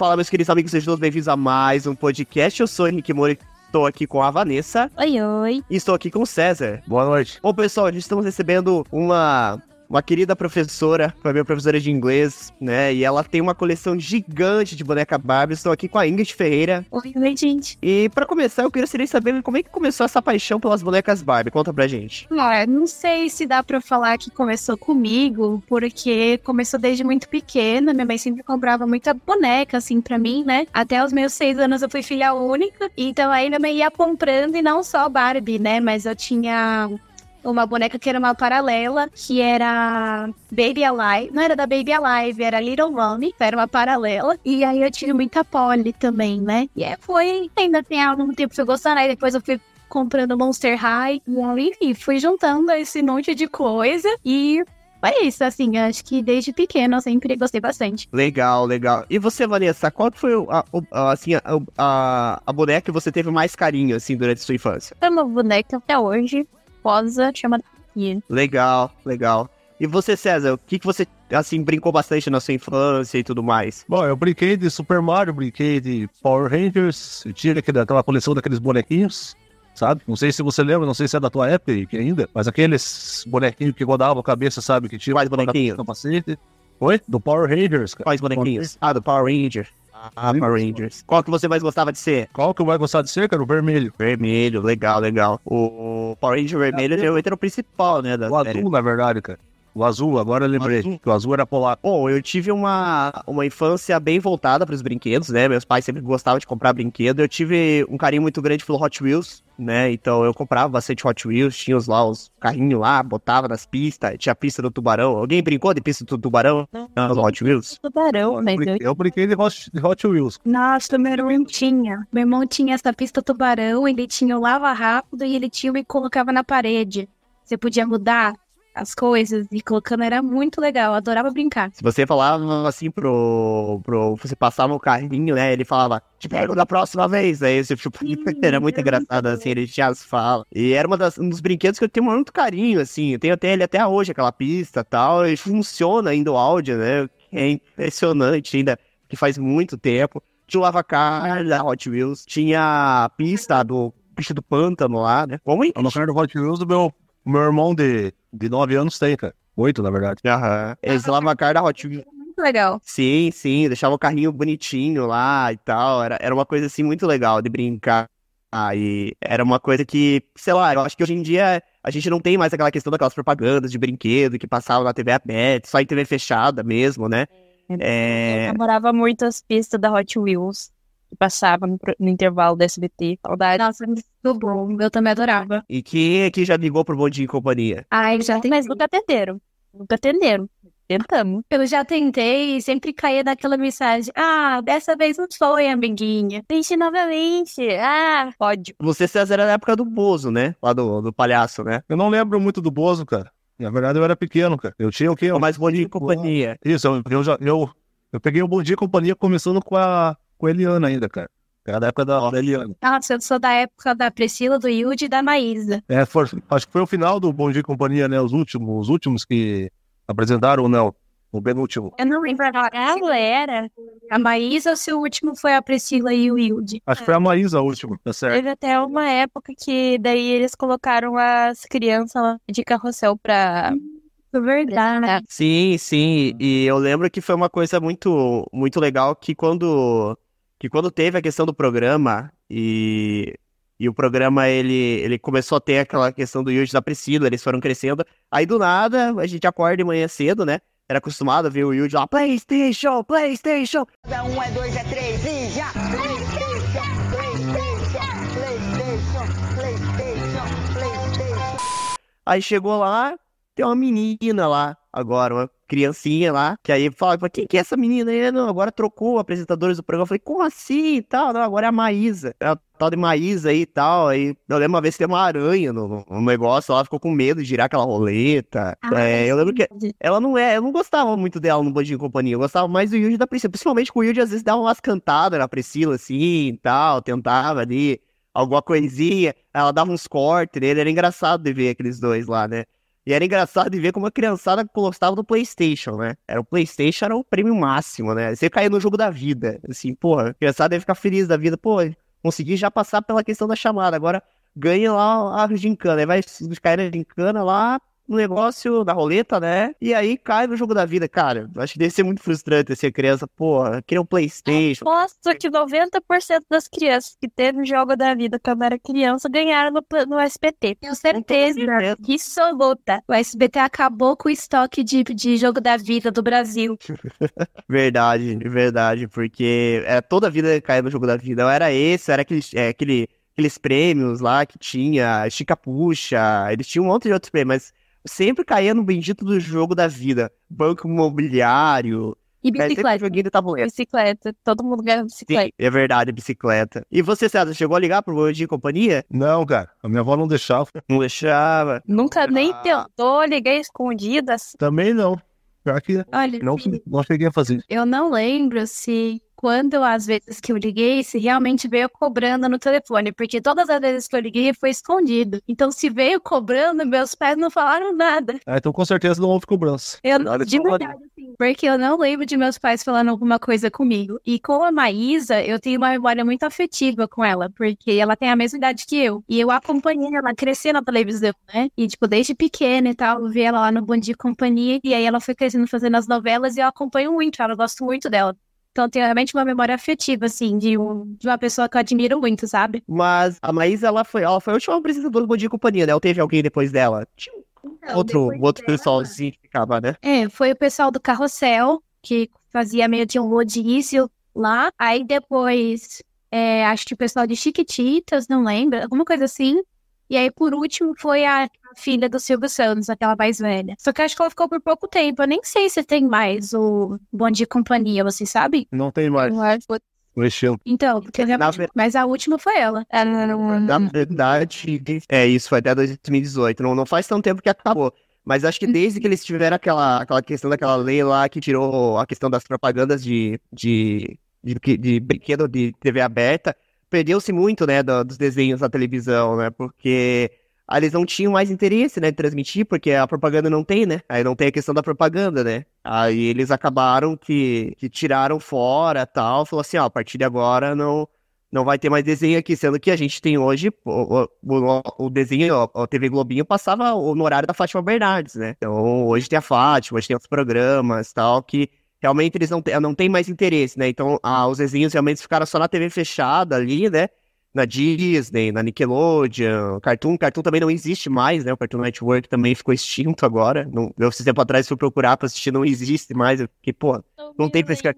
Fala, meus queridos amigos, sejam todos bem-vindos a mais um podcast. Eu sou o Henrique Mori, estou aqui com a Vanessa. Oi, oi. E estou aqui com o César. Boa noite. Bom, pessoal, a gente estamos recebendo uma uma querida professora, foi minha professora de inglês, né? E ela tem uma coleção gigante de boneca Barbie. Estou aqui com a Ingrid Ferreira. Oi, oi, gente. E para começar, eu queria saber como é que começou essa paixão pelas bonecas Barbie. Conta pra gente. Olha, não sei se dá pra falar que começou comigo, porque começou desde muito pequena. Minha mãe sempre comprava muita boneca, assim, pra mim, né? Até os meus seis anos eu fui filha única. Então aí minha mãe ia comprando, e não só Barbie, né? Mas eu tinha uma boneca que era uma paralela, que era Baby Alive. Não era da Baby Alive, era Little Mommy, era uma paralela. E aí eu tive muita Polly também, né? E aí foi, ainda tem algum tempo que eu gostando, aí depois eu fui comprando Monster High. E aí, enfim, fui juntando esse monte de coisa e é isso, assim, acho que desde pequeno eu sempre gostei bastante. Legal, legal. E você, Vanessa, qual foi a, a assim, a, a, a, boneca que você teve mais carinho, assim, durante a sua infância? É uma boneca até hoje, esposa chamada Legal, legal. E você, César, o que, que você, assim, brincou bastante na sua infância e tudo mais? Bom, eu brinquei de Super Mario, brinquei de Power Rangers, eu tinha aquela coleção daqueles bonequinhos, sabe? Não sei se você lembra, não sei se é da tua época ainda, mas aqueles bonequinhos que rodavam a cabeça, sabe? Que tinha Quais bonequinhos? Capacete. Oi? Do Power Rangers, cara. Quais bonequinhos? Ah, do Power Ranger. Ah, Power Rangers. Qual que você mais gostava de ser? Qual que eu mais gostava de ser, cara? O vermelho. Vermelho, legal, legal. O Power Ranger vermelho é, era o principal, né? Da o série. azul, na verdade, cara. O azul, agora eu lembrei. O azul. Que o azul era polaco. Bom, eu tive uma, uma infância bem voltada para os brinquedos, né? Meus pais sempre gostavam de comprar brinquedo. Eu tive um carinho muito grande pelo Hot Wheels, né? Então eu comprava bastante Hot Wheels, tinha os lá, os carrinhos lá, botava nas pistas, tinha a pista do tubarão. Alguém brincou de pista do tubarão? Não, no Hot Wheels? Tubarão, mas eu... eu brinquei de Hot, de Hot Wheels. Nossa, meu irmão tinha. Meu irmão tinha essa pista tubarão, ele tinha o lava rápido e ele tinha e colocava na parede. Você podia mudar as coisas e colocando era muito legal, adorava brincar. Se você falava assim pro, pro você passava o carrinho, né, ele falava, te pego da próxima vez, aí você, tipo, era muito engraçado assim, ele tinha as falas. E era uma das, um dos brinquedos que eu tenho muito carinho, assim, eu tenho até ele até hoje, aquela pista tal, e funciona ainda o áudio, né, é impressionante ainda, que faz muito tempo. Tinha o Lavacar da Hot Wheels, tinha a pista do bicho do pântano lá, né? Como é? O Lavacar do Hot Wheels do meu o meu irmão de, de 9 anos tem, cara. Oito, na verdade. Aham. Eles lavacar da Hot Wheels. Muito legal. Sim, sim. Deixava o carrinho bonitinho lá e tal. Era, era uma coisa, assim, muito legal de brincar. Ah, e era uma coisa que, sei lá, eu acho que hoje em dia a gente não tem mais aquela questão daquelas propagandas de brinquedo que passavam na TV aberta, só em TV fechada mesmo, né? É... Eu namorava muito as pistas da Hot Wheels que passava no, no, intervalo da SBT. Saudade. Nossa, muito bom. Eu também adorava. E quem aqui já ligou pro Bom Dia e Companhia? Ai, já tem. Mas nunca atenderam. Nunca atenderam. Tentamos. Eu já tentei e sempre caía daquela mensagem. Ah, dessa vez não foi, amiguinha. Tente novamente. Ah, pode. Você, César, era na época do Bozo, né? Lá do, do palhaço, né? Eu não lembro muito do Bozo, cara. Na verdade, eu era pequeno, cara. Eu tinha o quê? Mais Bom Dia e Companhia. Isso, eu, eu, já, eu, eu peguei o Bom Dia e Companhia começando com a com a Eliana ainda, cara. Era da época da, da Eliana. Nossa, eu sou da época da Priscila, do Yudi e da Maísa. É, foi, acho que foi o final do Bom Dia e Companhia, né? Os últimos, os últimos que apresentaram ou não? O penúltimo. Eu não lembro agora. Ela era a Maísa ou se o último foi a Priscila e o Yudi? Acho que foi a Maísa a última, tá certo. Teve até uma época que daí eles colocaram as crianças lá de carrossel pra... Verdade. Sim, sim. E eu lembro que foi uma coisa muito, muito legal que quando que quando teve a questão do programa e, e o programa ele, ele começou a ter aquela questão do Yuji da Priscila, eles foram crescendo. Aí do nada, a gente acorda de manhã cedo, né? Era acostumado a ver o Yuji lá, PlayStation, PlayStation. É um, é dois, é três e já. PlayStation, PlayStation, PlayStation, PlayStation. Aí chegou lá, tem uma menina lá agora, uma criancinha lá, que aí fala, quem que é essa menina aí? Não, agora trocou apresentadores do programa. Eu falei, como assim e tal? Não, agora é a Maísa. É a tal de Maísa aí e tal. Aí eu lembro uma vez que tem uma aranha no, no negócio, ela ficou com medo de girar aquela roleta. Ah, é, eu lembro que ela não é, eu não gostava muito dela no Bandinho Companhia, eu gostava mais do Yuji da Priscila, principalmente com o Yuji às vezes dava umas cantadas na Priscila assim e tal, tentava ali alguma coisinha, ela dava uns cortes nele, era engraçado de ver aqueles dois lá, né? E era engraçado de ver como a criançada gostava do Playstation, né? Era o Playstation, era o prêmio máximo, né? Você caía no jogo da vida. Assim, porra, a criançada ia ficar feliz da vida. Pô, consegui já passar pela questão da chamada. Agora ganha lá a gincana. Aí vai cair na gincana lá, no negócio da roleta, né? E aí cai no jogo da vida, cara. Acho que deve ser muito frustrante ser criança, porra, queria um Playstation. Aposto que 90% das crianças que teve o jogo da vida quando era criança ganharam no, no SBT. Tenho certeza absoluta. O SBT acabou com o estoque de, de jogo da vida do Brasil. Verdade, verdade, porque é, toda a vida caía no jogo da vida. Ou era esse, era aquele, é, aquele, aqueles prêmios lá que tinha, Chica Puxa, eles tinham um monte de outros prêmios, mas sempre caía no bendito do jogo da vida. Banco imobiliário. E sempre bicicleta. joguinho de tabuleiro. Bicicleta. Todo mundo ganha bicicleta. Sim, é verdade, bicicleta. E você, César, chegou a ligar pro Bom Dia e Companhia? Não, cara, a minha avó não deixava. Não deixava. Nunca nem Ah. tentou ligar escondidas. Também não. Pior que Olha, não, não cheguei a fazer. eu não lembro se quando as vezes que eu liguei, se realmente veio cobrando no telefone, porque todas as vezes que eu liguei foi escondido. Então, se veio cobrando, meus pais não falaram nada. Ah, então com certeza não houve cobrança. Eu, Olha de verdade, assim, porque eu não lembro de meus pais falando alguma coisa comigo. E com a Maísa, eu tenho uma memória muito afetiva com ela, porque ela tem a mesma idade que eu. E eu acompanhei ela crescer na televisão, né? E, tipo, desde pequena e tal, eu vi ela lá no Bom Dia Companhia, e aí ela foi crescendo fazendo as novelas, e eu acompanho muito ela, eu gosto muito dela. Então, eu tenho realmente uma memória afetiva, assim, de, um, de uma pessoa que eu admiro muito, sabe? Mas a Maísa, ela foi, ela foi a última apresentadora do Bom Dia e Companhia, né? Ou teve alguém depois dela? Tinha um outro, outro pessoalzinho que ficava, né? É, foi o pessoal do Carrossel, que fazia meio de um rodízio lá. Aí depois, é, acho que o pessoal de Chiquititas, não lembro, alguma coisa assim. E aí, por último, foi a filha do Silvio Santos, aquela mais velha. Só que acho que ela ficou por pouco tempo. Eu nem sei se tem mais o Bom Dia e Companhia, vocês sabem? Não tem mais. Eu acho. O estilo. Então, porque realmente... ver- Mas a última foi ela. Ela era uma... Na verdade, é isso, foi até 2018. Não, não faz tanto tempo que acabou. Mas acho que desde que eles tiveram aquela, aquela questão daquela lei lá que tirou a questão das propagandas de, de, de, de, de brinquedo de TV aberta, perdeu-se muito, né, do- dos desenhos na televisão, né? Porque eles não tinham mais interesse, né, de transmitir, porque a propaganda não tem, né? Aí não tem a questão da propaganda, né? Aí eles acabaram que, que tiraram fora tal, falou assim, ó, a partir de agora não não vai ter mais desenho aqui, sendo que a gente tem hoje o, o, o- desenho, a TV Globinho passava no horário da Fátima Bernardes, né? Então hoje tem a Fátima, hoje tem outros programas tal, que realmente eles não, não têm mais interesse, né? Então ah, os desenhos realmente ficaram só na TV fechada ali, né? Na Disney, na Nickelodeon, Cartoon, Cartoon também não existe mais, né? O Cartoon Network também ficou extinto agora. Não, eu, esse tempo atrás, fui procurar pra assistir, não existe mais. Eu fiquei, pô, Não tem pra esse cara-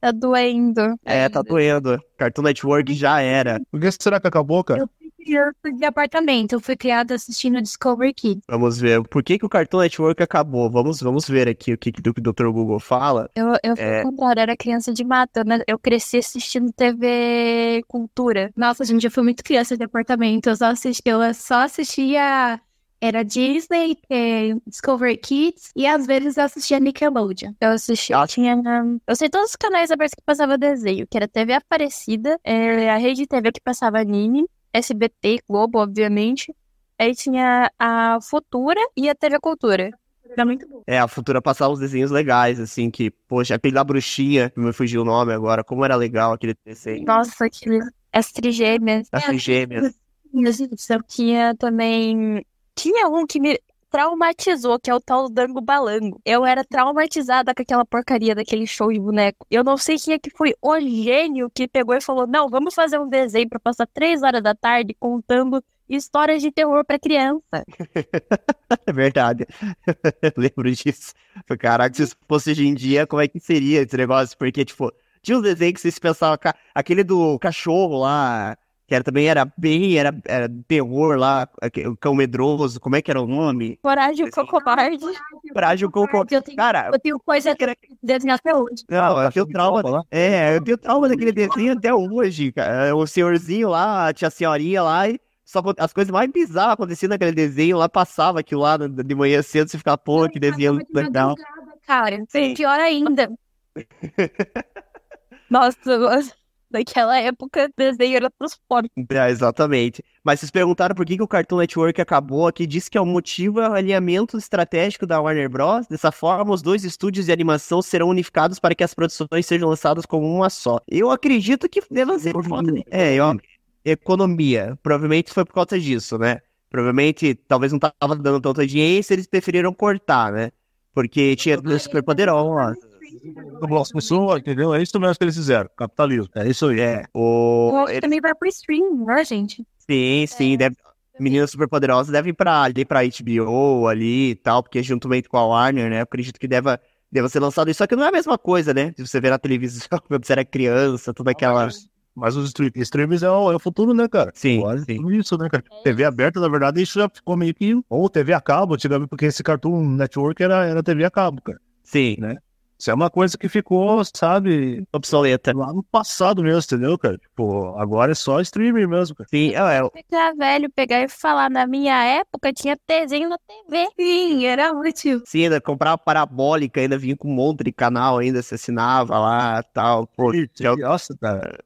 Tá doendo. é, tá doendo. Cartoon Network já era. Por que será que acabou, cara? Eu criança de apartamento. Eu fui criada assistindo Discovery Kids. Vamos ver. Por que, que o Cartoon Network acabou? Vamos, vamos ver aqui o que, que o Dr. Google fala. Eu, eu É. contrário, era criança de mata, né? Eu cresci assistindo TV Cultura. Nossa, gente, eu fui muito criança de apartamento. Eu só assistia, eu só assistia. Era Disney, eh, Discovery Kids e às vezes eu assistia Nickelodeon. Eu assistia, Ah. tinha. hum, Eu sei todos os canais abertos que passava desenho, que era TV Aparecida, eh, a Rede TV que passava anime, SBT, Globo, obviamente. Aí tinha a Futura e a TV Cultura. Era muito bom. É, a Futura passava uns desenhos legais, assim, que, poxa, aquele da bruxinha, que me fugiu o nome agora, como era legal aquele desenho. Nossa, aquele. As trigêmeas. Das trigêmeas. Tinha também. Tinha um que me traumatizou, que é o tal do Dango Balango. Eu era traumatizada com aquela porcaria daquele show de boneco. Eu não sei quem é que foi o gênio que pegou e falou: não, vamos fazer um desenho pra passar três horas da tarde contando histórias de terror pra criança. É verdade. Lembro disso. Caraca, se isso fosse hoje em dia, como é que seria esse negócio? Porque, tipo, tinha um desenho que vocês pensavam, aquele do cachorro lá, que era, também era bem, era, era terror lá, o cão medroso, como é que era o nome? Coragem Esse- covarde. Frágil com... Eu tenho, Cara, eu tenho coisa que desenhar até hoje. não, eu tenho trauma? É, eu tenho trauma daquele desenho até hoje, cara. O senhorzinho lá, a tia senhorinha lá, e só as coisas mais bizarras aconteciam naquele desenho lá, passava aquilo lá de manhã cedo, você ficava, pô, que desenho legal. Cara, Sim. pior ainda. Nossa, Naquela época, desenho era transporte. É, exatamente. Mas vocês perguntaram por que, que o Cartoon Network acabou aqui. Diz que é o motivo é o alinhamento estratégico da Warner Bros. Dessa forma, os dois estúdios de animação serão unificados para que as produções sejam lançadas como uma só. Eu acredito que deva ser. É, eu, economia. Provavelmente foi por causa disso, né? Provavelmente, talvez não tava dando tanta audiência, eles preferiram cortar, né? Porque tinha super poderosa. Do Bloco Pessoa, entendeu? É isso mesmo que eles fizeram. Capitalismo. É isso aí. É, o... Eu acho que também vai pro stream, né, gente? Sim, sim, deve... Meninas Superpoderosas devem ir pra, ali pra HBO ali e tal, porque juntamente com a Warner, né? Eu acredito que deva, deva ser lançado isso. Só que não é a mesma coisa, né? Se você ver na televisão quando você era criança, toda aquela. Mas os stream- streams é o, é o futuro, né, cara? Sim, Agora, sim. tudo isso, né, cara? TV aberta, na verdade, isso já ficou meio que. Ou TV a cabo, antigamente, porque esse Cartoon Network era, era TV a cabo, cara. Sim, Isso é uma coisa que ficou, sabe, obsoleta. lá no passado mesmo, entendeu, cara? Tipo, agora é só streaming mesmo, cara. Sim, é, é, Ficar velho, pegar e falar, na minha época tinha desenho na TV. Sim, era útil. sim, ainda comprava parabólica, ainda vinha com um monte de canal, ainda se assinava lá tal. Pô, já- Nossa, cara.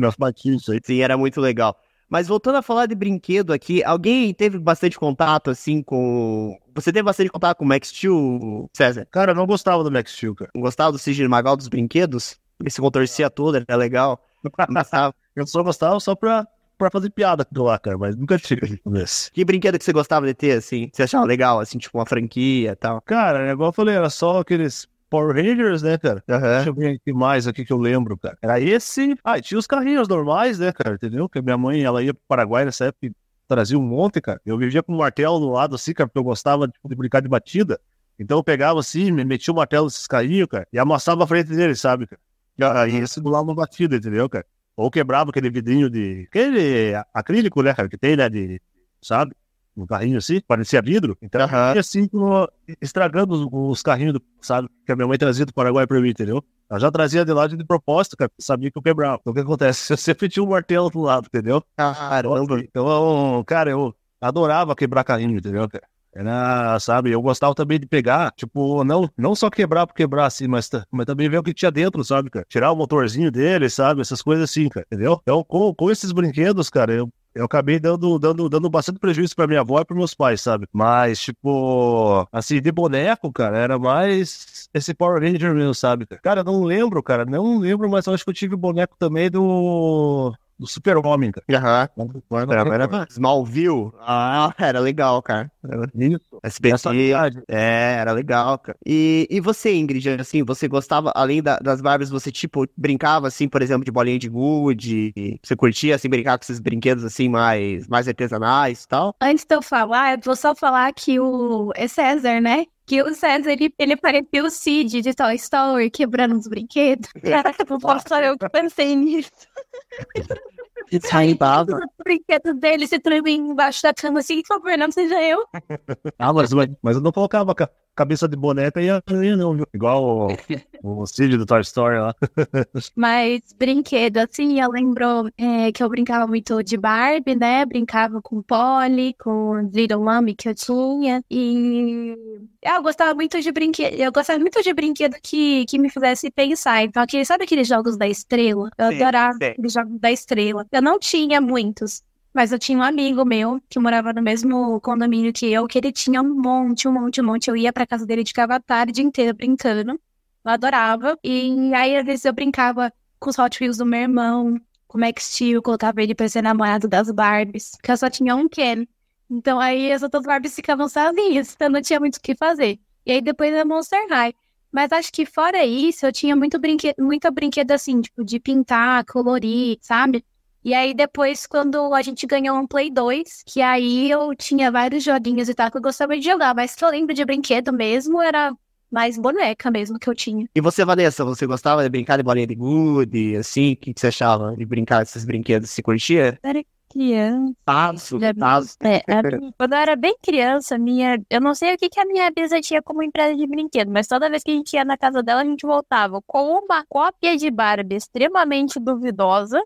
Nós batimos isso aí. Sim, era muito legal. Mas voltando a falar de brinquedo aqui, alguém teve bastante contato, assim, com... Você teve bastante contato com o Max Steel, César? Cara, eu não gostava do Max Steel, cara. Não gostava do Sidney Magal dos brinquedos? Ele se contorcia todo, era legal. Gostava. Eu só gostava só pra, pra fazer piada com lá, cara, mas nunca tive esse. Que brinquedo que você gostava de ter, assim? Você achava legal, assim, tipo uma franquia e tal? Cara, é igual eu falei, era só aqueles Power Rangers, né, cara? Aham. Deixa eu ver aqui mais aqui que eu lembro, cara. Era esse. Ah, e tinha os carrinhos normais, né, cara? Entendeu? Que minha mãe, ela ia pro Paraguai nessa época e trazia um monte, cara. Eu vivia com um martelo do lado, assim, cara, porque eu gostava tipo, de brincar de batida. Então eu pegava assim, me metia o martelo nesses carrinhos, cara, e amassava a frente dele, sabe, cara? E ia simulava uma batida, entendeu, cara? Ou quebrava aquele vidrinho de. aquele acrílico, né, cara, que tem, né, de. sabe? Um carrinho assim, parecia vidro. Então, assim, estragando os, os carrinhos, do, sabe? Que a minha mãe trazia do Paraguai pra mim, entendeu? Ela já trazia de lá de propósito, cara, sabia que eu quebrava. Então o que acontece? Eu sempre tinha um martelo do lado, entendeu? Caramba. Então, cara, eu adorava quebrar carrinho, entendeu, cara? Era, sabe, eu gostava também de pegar, tipo, não, não só quebrar por quebrar, assim, mas, mas também ver o que tinha dentro, sabe, cara? Tirar o motorzinho dele, sabe? Essas coisas assim, cara, entendeu? Então, com, com esses brinquedos, cara, eu, eu acabei dando, dando, dando bastante prejuízo pra minha avó e pros meus pais, sabe? Mas, tipo, assim, de boneco, cara, era mais esse Power Ranger mesmo, sabe? cara? Não lembro, cara, não lembro, mas eu acho que eu tive boneco também do. Do Super-Homem, cara. Aham. Agora Era, era. Smallville. Ah, era legal, cara. Isso. SBT. É, era legal, cara. E, e você, Ingrid, assim, você gostava, além da- das Barbies, você, tipo, brincava, assim, por exemplo, de bolinha de gude? Você curtia, assim, brincar com esses brinquedos, assim, mais, mais artesanais e tal? Antes de eu falar, eu vou só falar que o é César, né? Que o César, ele, ele parecia o Cid de Toy Story, quebrando os brinquedos. Caraca, não posso só eu que pensei nisso. Saimbava. Os brinquedos dele se tremem embaixo da cama, assim, por favor, não seja eu. Ah, mas, mas eu não colocava ca- cabeça de boneca e aranha, não, viu? Igual o, o Cid do Toy Story lá. Mas brinquedo, assim, eu lembro é, que eu brincava muito de Barbie, né? Brincava com Polly, com Little Mummy que eu tinha. E eu gostava muito de brinquedo. Eu gostava muito de brinquedo que, que me fizesse pensar. Então, aquele, sabe aqueles jogos da estrela? Eu Sim, adorava sim. aqueles jogos da estrela. Eu não tinha muitos. Mas eu tinha um amigo meu que morava no mesmo condomínio que eu, que ele tinha um monte, um monte, um monte. Eu ia pra casa dele e ficava a tarde inteira brincando. Eu adorava. E aí, às vezes, eu brincava com os Hot Wheels do meu irmão, com o Max Steel, colocava ele pra ser namorado das Barbies, porque eu só tinha um Ken. Então aí as outras Barbies ficavam sozinhas, então não tinha muito o que fazer. E aí depois é Monster High. Mas acho que fora isso, eu tinha muito brinquedo, muita brinquedo assim, tipo, de pintar, colorir, sabe? E aí depois, quando a gente ganhou um Play 2, que aí eu tinha vários joguinhos e tal que eu gostava de jogar, mas que eu lembro de brinquedo mesmo era mais boneca mesmo que eu tinha. E você, Vanessa, você gostava de brincar de bolinha de gude, assim? O que, que você achava de brincar desses brinquedos? Você curtia? Criança. Tazo, Já- tazo. É, a minha- quando eu era bem criança, minha, eu não sei o que, que a minha bisa tinha como empresa de brinquedo, mas toda vez que a gente ia na casa dela, a gente voltava com uma cópia de Barbie extremamente duvidosa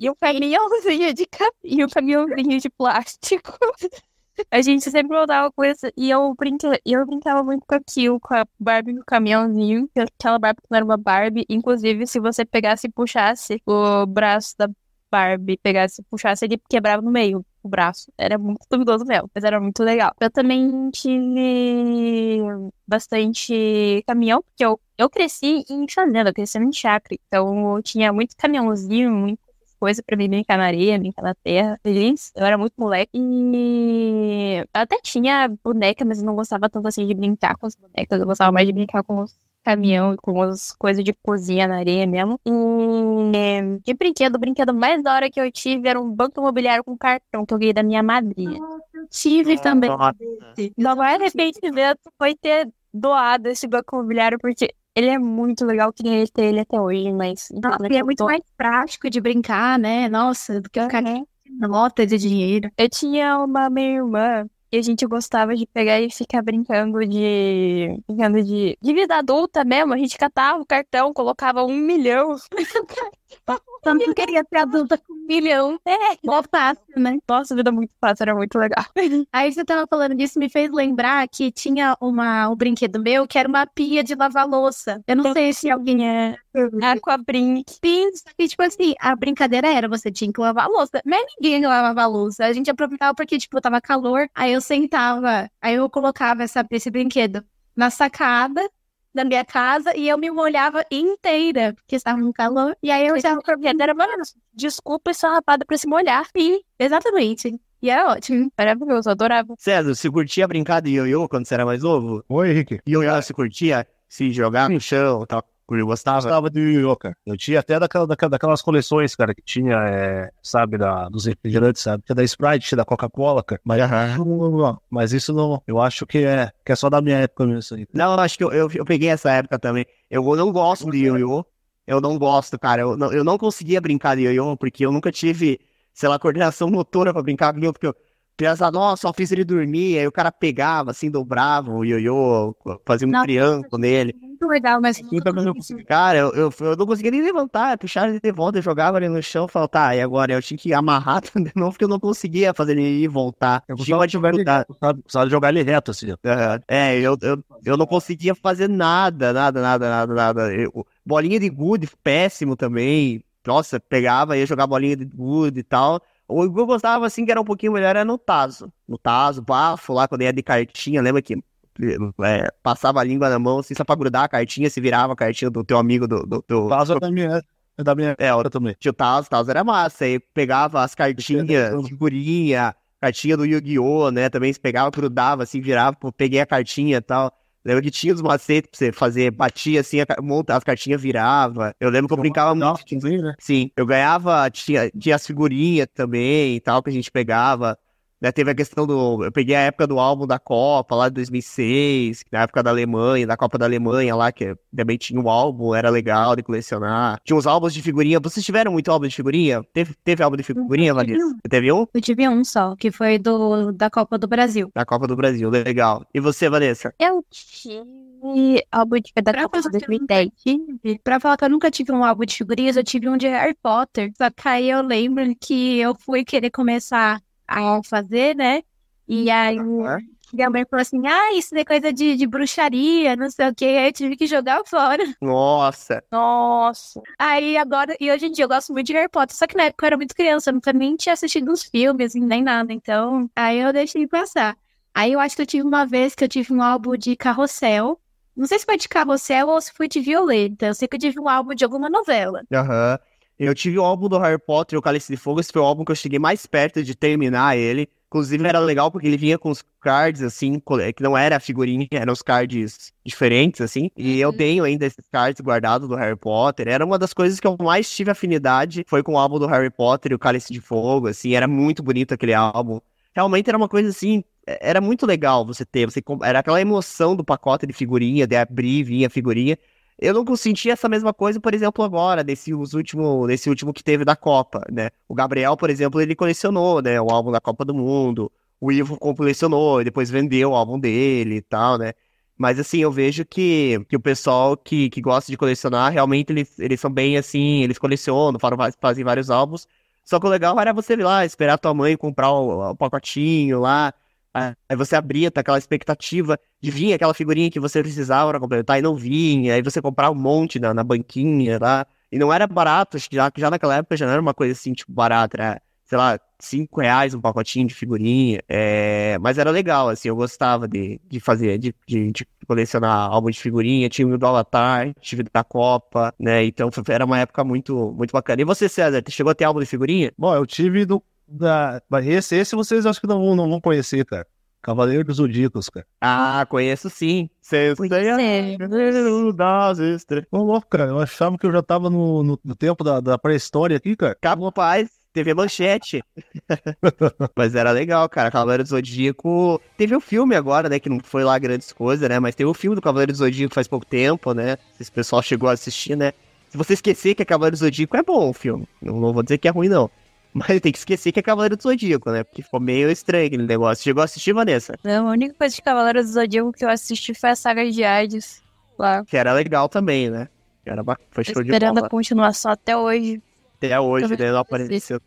e um caminhãozinho de cap... e um caminhãozinho de plástico. A gente sempre montava coisa e eu, brinca, eu brincava muito com aquilo, com a Barbie no caminhãozinho, que aquela Barbie não era uma Barbie. Inclusive, se você pegasse e puxasse o braço da Barbie, pegasse e puxasse, ele quebrava no meio o braço. Era muito duvidoso mesmo, mas era muito legal. Eu também tive bastante caminhão, porque eu, eu cresci em fazenda, eu cresci em chácara, então eu tinha muito caminhãozinho, muita coisa pra mim brincar na areia, brincar na terra. Eu era muito moleque. E eu até tinha boneca, mas eu não gostava tanto assim de brincar com as bonecas. Eu gostava mais de brincar com os caminhão e com as coisas de cozinha na areia mesmo. E de brinquedo, o brinquedo mais da hora que eu tive era um banco imobiliário com cartão que eu ganhei da minha madrinha. Eu tive também. Nossa. mais arrependimento foi ter doado esse banco imobiliário, porque ele é muito legal, queria ter ele até hoje, mas. Nossa, e é muito tô- mais prático de brincar, né? Nossa, do que ficar Uhum. nota de dinheiro. Eu tinha uma minha irmã e a gente gostava de pegar e ficar brincando de. brincando de, de vida adulta mesmo. A gente catava o cartão, colocava um milhão. Tanto que queria ser adulta com um milhão. É, mó fácil, né? Nossa, vida muito fácil, era muito legal. Aí você tava falando disso, me fez lembrar que tinha uma, um brinquedo meu que era uma pia de lavar louça. Eu não sei se alguém é. Aquabrink. Pins, e tipo assim, a brincadeira era você tinha que lavar louça. Mas ninguém lavava a louça. A gente aproveitava porque, tipo, tava calor. Aí eu sentava, aí eu colocava essa, esse brinquedo na sacada da minha casa e eu me molhava inteira, porque estava no calor. E aí eu já aproveitava. Era maravilhoso. Desculpa essa rapada pra se molhar. Sim, exatamente. E é ótimo. Maravilhoso, eu adorava. César, você curtia brincar de ioiô quando você era mais novo? Oi, Henrique. Ioiô, você curtia se jogar no chão e tal? Eu gostava. Gostava do yu cara. Eu tinha até daquela, daquela- daquelas coleções, cara, que tinha, é, sabe, da, dos refrigerantes, sabe? Tinha da Sprite, da Coca-Cola, cara. Mas, mas isso não, eu acho que é, que é só da minha época mesmo, isso aí. Não, eu acho que eu, eu, eu peguei essa época também. Eu não gosto de ioiô. Eu não gosto, cara. Eu não, eu não conseguia brincar de ioiô porque eu nunca tive, sei lá, coordenação motora pra brincar com ioiô, porque eu criança, nossa, só fiz ele dormir, aí o cara pegava, assim, dobrava o ioiô, fazia um Nossa. triângulo nele. Muito legal, mas Nunca me- Cara, eu, eu, eu não conseguia nem levantar, puxava ele de volta, eu jogava ele no chão, falava, tá, e agora? Eu tinha que amarrar de novo, porque eu não conseguia fazer ele ir e voltar. Eu tinha uma de jogar ele dificuldade. de jogar ele reto, assim. Aham. É, eu, eu, eu não conseguia fazer nada, nada, nada, nada, nada. Eu- bolinha de gude, péssimo também. Nossa, pegava, ia jogar bolinha de gude e tal. O que eu gostava, assim, que era um pouquinho melhor, era no Tazo. No Tazo, bafo, lá, quando ia de cartinha, lembra que é, passava a língua na mão, assim, só pra grudar a cartinha, se virava a cartinha do teu amigo, do, do, do- O Tazo é da minha, é da minha É, o também. Tio Tazo, Tazo era massa. Aí pegava as cartinhas, figurinha, cartinha do Yu-Gi-Oh!, né? Também se pegava, grudava, assim, virava, peguei a cartinha e tal. Lembro que tinha os macetes pra você fazer, batia assim, monta, as cartinhas virava. Eu lembro que eu brincava muito. Sim? Sim, eu ganhava, tinha, tinha as figurinhas também e tal, que a gente pegava. Né, teve a questão do. Eu peguei a época do álbum da Copa, lá de 2006, na época da Alemanha, da Copa da Alemanha lá, que também tinha um álbum, era legal de colecionar. Tinha uns álbuns de figurinha. Vocês tiveram muito álbum de figurinha? Teve, teve álbum de figurinha, Vanessa? Você teve um? eu tive um só, que foi do, da Copa do Brasil. Da Copa do Brasil, legal. E você, Vanessa? Eu tive álbum de da Pra Copa de falar que eu 2010. tive. Pra falar que eu nunca tive um álbum de figurinhas, eu tive um de Harry Potter. Só que aí eu lembro que eu fui querer começar a fazer, né? E aí minha mãe falou assim: ah, isso é coisa de, de bruxaria, não sei o quê. Aí eu tive que jogar fora. Nossa, Nossa. Aí agora, e hoje em dia eu gosto muito de Harry Potter. Só que na época eu era muito criança, eu nunca nem tinha assistido os filmes, assim, nem nada. Então, aí eu deixei passar. Aí eu acho que eu tive uma vez que eu tive um álbum de carrossel. Não sei se foi de carrossel ou se foi de violeta. Eu sei que eu tive um álbum de alguma novela. Aham. Eu tive o álbum do Harry Potter e o Cálice de Fogo. Esse foi o álbum que eu cheguei mais perto de terminar ele. Inclusive era legal porque ele vinha com os cards, assim, que não era figurinha, eram os cards diferentes, assim. E eu Uhum. tenho ainda esses cards guardados do Harry Potter. Era uma das coisas que eu mais tive afinidade. Foi com o álbum do Harry Potter e o Cálice de Fogo, assim. Era muito bonito aquele álbum. Realmente era uma coisa assim. é- Era muito legal você ter. Você, era aquela emoção do pacote de figurinha, de abrir, vinha a figurinha. Eu não senti essa mesma coisa, por exemplo, agora, nesse último, nesse último que teve da Copa, né? O Gabriel, por exemplo, ele colecionou, né? O álbum da Copa do Mundo. O Ivo colecionou, e depois vendeu o álbum dele e tal, né? Mas assim, eu vejo que, que o pessoal que, que gosta de colecionar, realmente eles, eles são bem assim, eles colecionam, fazem, vários álbuns. Só que o legal era você ir lá, esperar tua mãe comprar o, o pacotinho lá. Aí você abria, tá aquela expectativa de vir aquela figurinha que você precisava pra completar e não vinha. Aí você comprava um monte na, na banquinha lá. E não era barato, já, já naquela época já não era uma coisa assim, tipo, barata. Era, sei lá, 5 reais um pacotinho de figurinha. É, mas era legal, assim, eu gostava de, de fazer, de, de, de colecionar álbum de figurinha. Tinha o do Avatar, tive da Copa, né? Então foi- era uma época muito, muito bacana. E você, César, chegou a ter álbum de figurinha? Bom, eu tive do. Da... mas Esse, esse vocês acho que não vão, não vão conhecer, cara. Cavaleiro dos Zodíacos, cara. Ah, conheço sim. É. das estrelas. Ô, louco, cara. Eu achava que eu já tava no, no, no tempo da, da pré-história aqui, cara. Capaz, TV Manchete. Mas era legal, cara. Cavaleiro do Zodíaco. Teve o filme agora, né? Que não foi lá grandes coisas, né? Mas teve o filme do Cavaleiro do Zodíaco faz pouco tempo, né? Se esse pessoal chegou a assistir, né? Se você esquecer que é Cavaleiro do Zodíaco, é bom o filme. Não, não vou dizer que é ruim, não. Mas tem que esquecer que é Cavaleiro do Zodíaco, né? Porque ficou meio estranho aquele negócio. Chegou a assistir, Vanessa? Não, a única coisa de Cavaleiros do Zodíaco que eu assisti foi a saga de Hades. Lá. Que era legal também, né? Que Era ba- foi show de esperando bola. a continuação até hoje. Até hoje, né? Não apareceu.